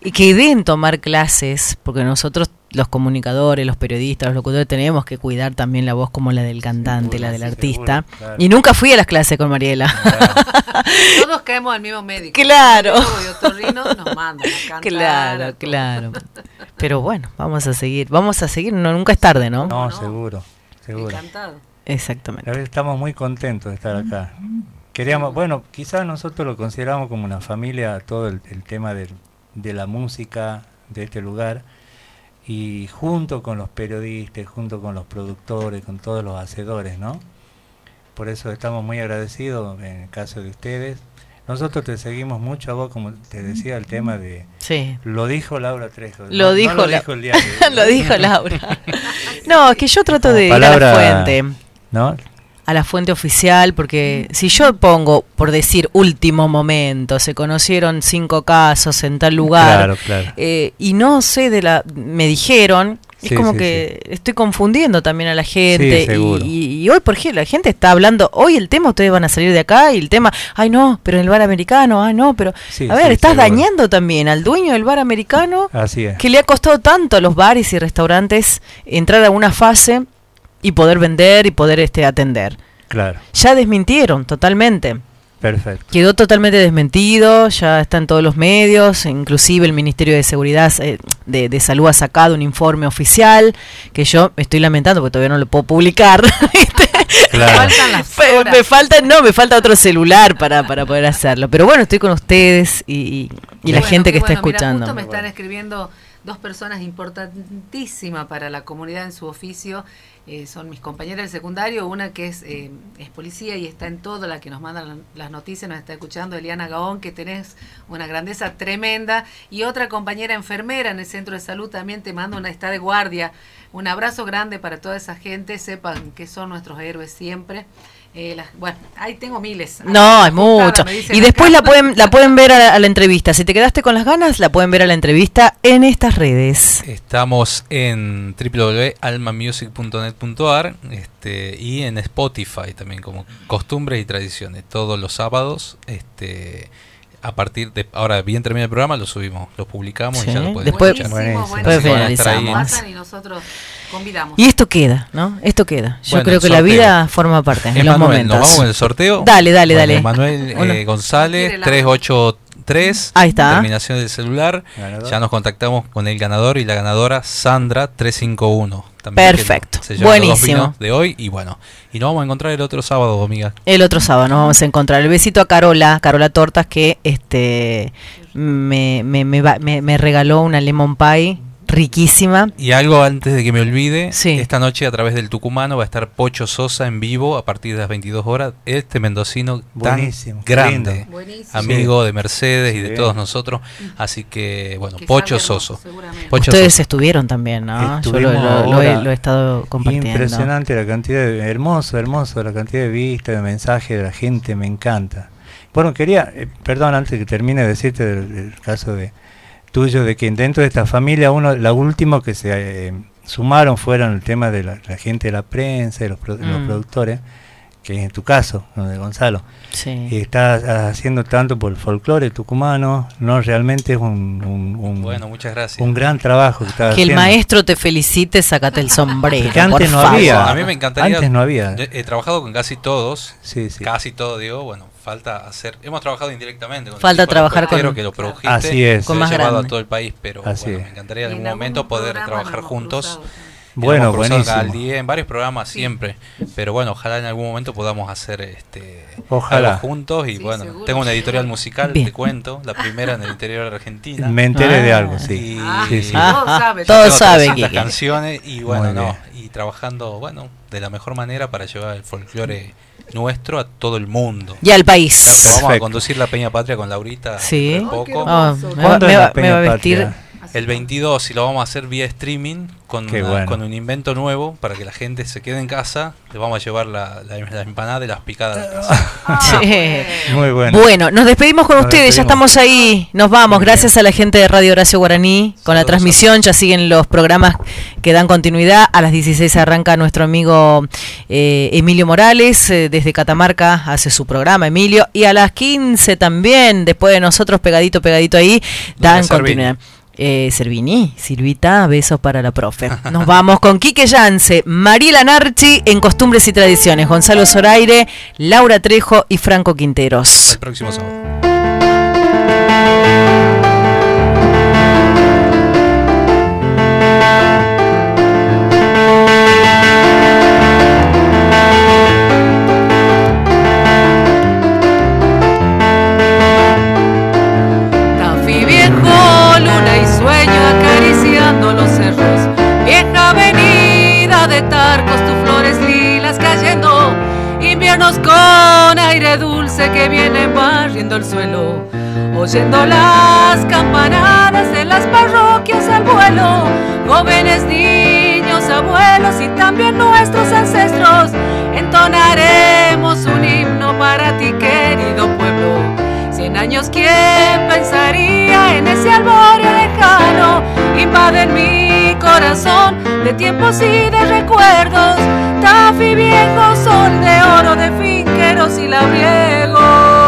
y que deben tomar clases, porque nosotros los comunicadores, los periodistas, los locutores tenemos que cuidar también la voz como la del cantante, la del sí, artista. seguro, claro. Y nunca fui a las clases con Mariela. Todos caemos al mismo médico. Claro. Médico nos a cantar, Claro, claro. Pero bueno, vamos a seguir. Vamos a seguir, no, nunca es tarde, ¿no? No, seguro, seguro. Encantado. Exactamente. Estamos muy contentos de estar acá. Queríamos, bueno, quizás nosotros lo consideramos como una familia, todo el, el tema del- de la música de este lugar, y junto con los periodistas, junto con los productores, con todos los hacedores, ¿no? Por eso estamos muy agradecidos en el caso de ustedes. Nosotros te seguimos mucho a vos, como te decía, el tema de... Sí. Lo dijo Laura Trejo. Lo no- no dijo lo la- dijo el diario. Lo dijo Laura. No, es que yo trato Como de ir a la palabra- fuente. ¿No? a la fuente oficial, porque si yo pongo, por decir, último momento, se conocieron cinco casos en tal lugar, Claro, claro. eh, y no sé de la, me dijeron, es Sí, como sí, que estoy confundiendo también a la gente, Sí, y- y, hoy, por ejemplo, la gente está hablando, hoy el tema, ustedes van a salir de acá, y el tema, ay no, pero en el bar americano, ay no, pero, a ver, estás seguro. dañando también al dueño del bar americano, Así es. que le ha costado tanto a los bares y restaurantes entrar a una fase y poder vender y poder este atender. Claro, Ya desmintieron totalmente. Perfecto. Quedó totalmente desmentido, ya está en todos los medios, inclusive el Ministerio de Seguridad eh, de, de Salud ha sacado un informe oficial que yo estoy lamentando porque todavía no lo puedo publicar. ¿viste? Claro. Faltan las Fe- horas. me falta, no, me falta otro celular para, para poder hacerlo. Pero bueno, estoy con ustedes y, y- y la Bueno, gente que está bueno. Mira, escuchando. justo me están escribiendo dos personas importantísimas para la comunidad en su oficio. Eh, son mis compañeras del secundario, una que es, eh, es policía y está en todo, la que nos manda la- las noticias, nos está escuchando, Eliana Gaón, que tenés una grandeza tremenda, y otra compañera enfermera en el centro de salud también te manda una, está de guardia. Un abrazo grande para toda esa gente, sepan que son nuestros héroes siempre. Eh, bueno, ahí tengo miles. No, hay mucho. Y después la pueden, la pueden ver a la, a la entrevista. Si te quedaste con las ganas, la pueden ver a la entrevista en estas redes. Estamos en www.almamusic.net.ar este, y en Spotify también como costumbres y tradiciones. Todos los sábados, este, a partir de ahora bien termina el programa, lo subimos, lo publicamos Sí, y ya lo pueden después- escuchar. Buenísimo, Buenísimo. buenísimo. Después finalizamos. Pasan y nosotros convidamos. Y esto queda, ¿no? Esto queda. Yo Bueno, creo que la vida forma parte de los momentos. ¿nos vamos con el sorteo? Dale, dale, Bueno, dale. Manuel eh, González, Quiere la- 383. Ahí está. Terminación del celular. Ganador. Ya nos contactamos con el ganador y la ganadora Sandra 351. También Perfecto. se los Buenísimo. vinos de hoy y bueno. Y nos vamos a encontrar el otro sábado, amiga. El otro sábado nos vamos a encontrar. El besito a Carola, Carola Tortas, que este me, me, me, va- me- me regaló una lemon pie riquísima. Y algo antes de que me olvide, Sí. esta noche a través del Tucumano va a estar Pocho Sosa en vivo a partir de las 22 horas. Este mendocino Buenísimo, tan grande. Buenísimo. amigo de Mercedes y de todos nosotros. Así que, bueno, Que Pocho. Pocho Ustedes Soso. estuvieron también, ¿no? Yo lo, Estuvimos lo- lo he, lo he estado compartiendo. Impresionante la cantidad de, hermoso, hermoso, la cantidad de vistas, de mensajes de la gente, me encanta. Bueno, quería, eh, perdón, antes que termine de decirte del, del caso de tuyo, de que dentro de esta familia, uno, la última que se eh, sumaron fueron el tema de la, la gente de la prensa, de los, pro- los Mm. productores, que en tu caso, ¿no? de Gonzalo, Sí. y está haciendo tanto por el folclore tucumano, no realmente es un, un, un- Bueno, muchas gracias. un gran trabajo que está Que el maestro te felicite, sácate el sombrero. Que antes por no favor. había. A mí me encantaría. Antes no había. He trabajado con casi todos. Sí, sí. Casi todo, digo, bueno, falta hacer. Hemos trabajado indirectamente con el Falta de trabajar con- que lo produjiste. Así es. Con más llevado grande. a todo el país, pero Así bueno, me encantaría en algún momento poder trabajar juntos. Bueno, buenísimo. al día, en varios programas siempre, pero bueno, ojalá en algún momento podamos hacer este Ojalá. algo juntos y Sí, bueno, seguro. tengo una editorial musical, Bien. te cuento, la primera en el interior de Argentina. Me enteré de Ah. algo, sí. Y- Ah, Sí, sí. Todos saben. Todos saben 300 que- canciones y bueno, no, trabajando, bueno, de la mejor manera para llevar el folclore nuestro a todo el mundo. Y al país. Vamos a conducir la Peña Patria con Laurita Sí. poco. Hermoso. me, va, ¿Cuándo me va a vestir. El 22 y lo vamos a hacer vía streaming con, Qué una- bueno. con un invento nuevo para que la gente se quede en casa. Le vamos a llevar la, la, la empanada de las picadas de casa. Ah, Sí. bueno. Muy bueno. Bueno, nos despedimos con Nos ustedes, ya estamos ahí, nos vamos, Muy gracias a la gente de Radio Horacio Guaraní con la Saludos transmisión, ya siguen los programas que dan continuidad, a las 16 arranca nuestro amigo eh, Emilio Morales, eh, desde Catamarca hace su programa Emilio, y a las 15 también, después de nosotros pegadito, pegadito ahí, dan continuidad. Eh, Servini, Silvita, besos para la profe. Nos vamos con Quique Yance, Mariela Narchi en Costumbres y Tradiciones, Gonzalo Zoraire, Laura Trejo y Franco Quinteros. El próximo sábado. Que viene barriendo el suelo, oyendo las campanadas de las parroquias al vuelo, jóvenes niños, abuelos y también nuestros ancestros, entonaremos un himno para ti querido pueblo. Cien años, ¿quién pensaría en ese alborio lejano? Invaden mi corazón de tiempos y de recuerdos. Tafi viejo, sol de oro de finqueros y labriegos.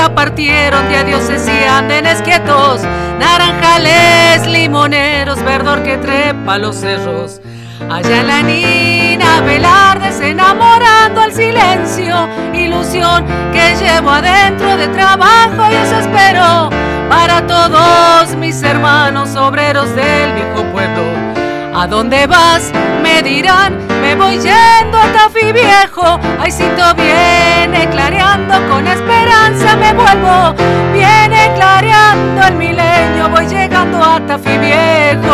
Ya partieron de adioses y andenes quietos, naranjales, limoneros, verdor que trepa los cerros. Allá la nina Velardes enamorando al silencio, ilusión que llevo adentro de trabajo y eso espero para todos mis hermanos obreros del viejo pueblo. ¿A dónde vas? Me dirán, me voy yendo a Tafí Viejo. Aycito viene clareando, con esperanza me vuelvo. Viene clareando el milenio, voy llegando a Tafí Viejo.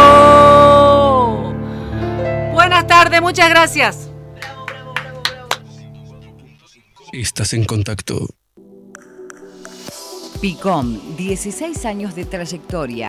Buenas tardes, muchas gracias. Estás en contacto. PICOM, 16 años de trayectoria.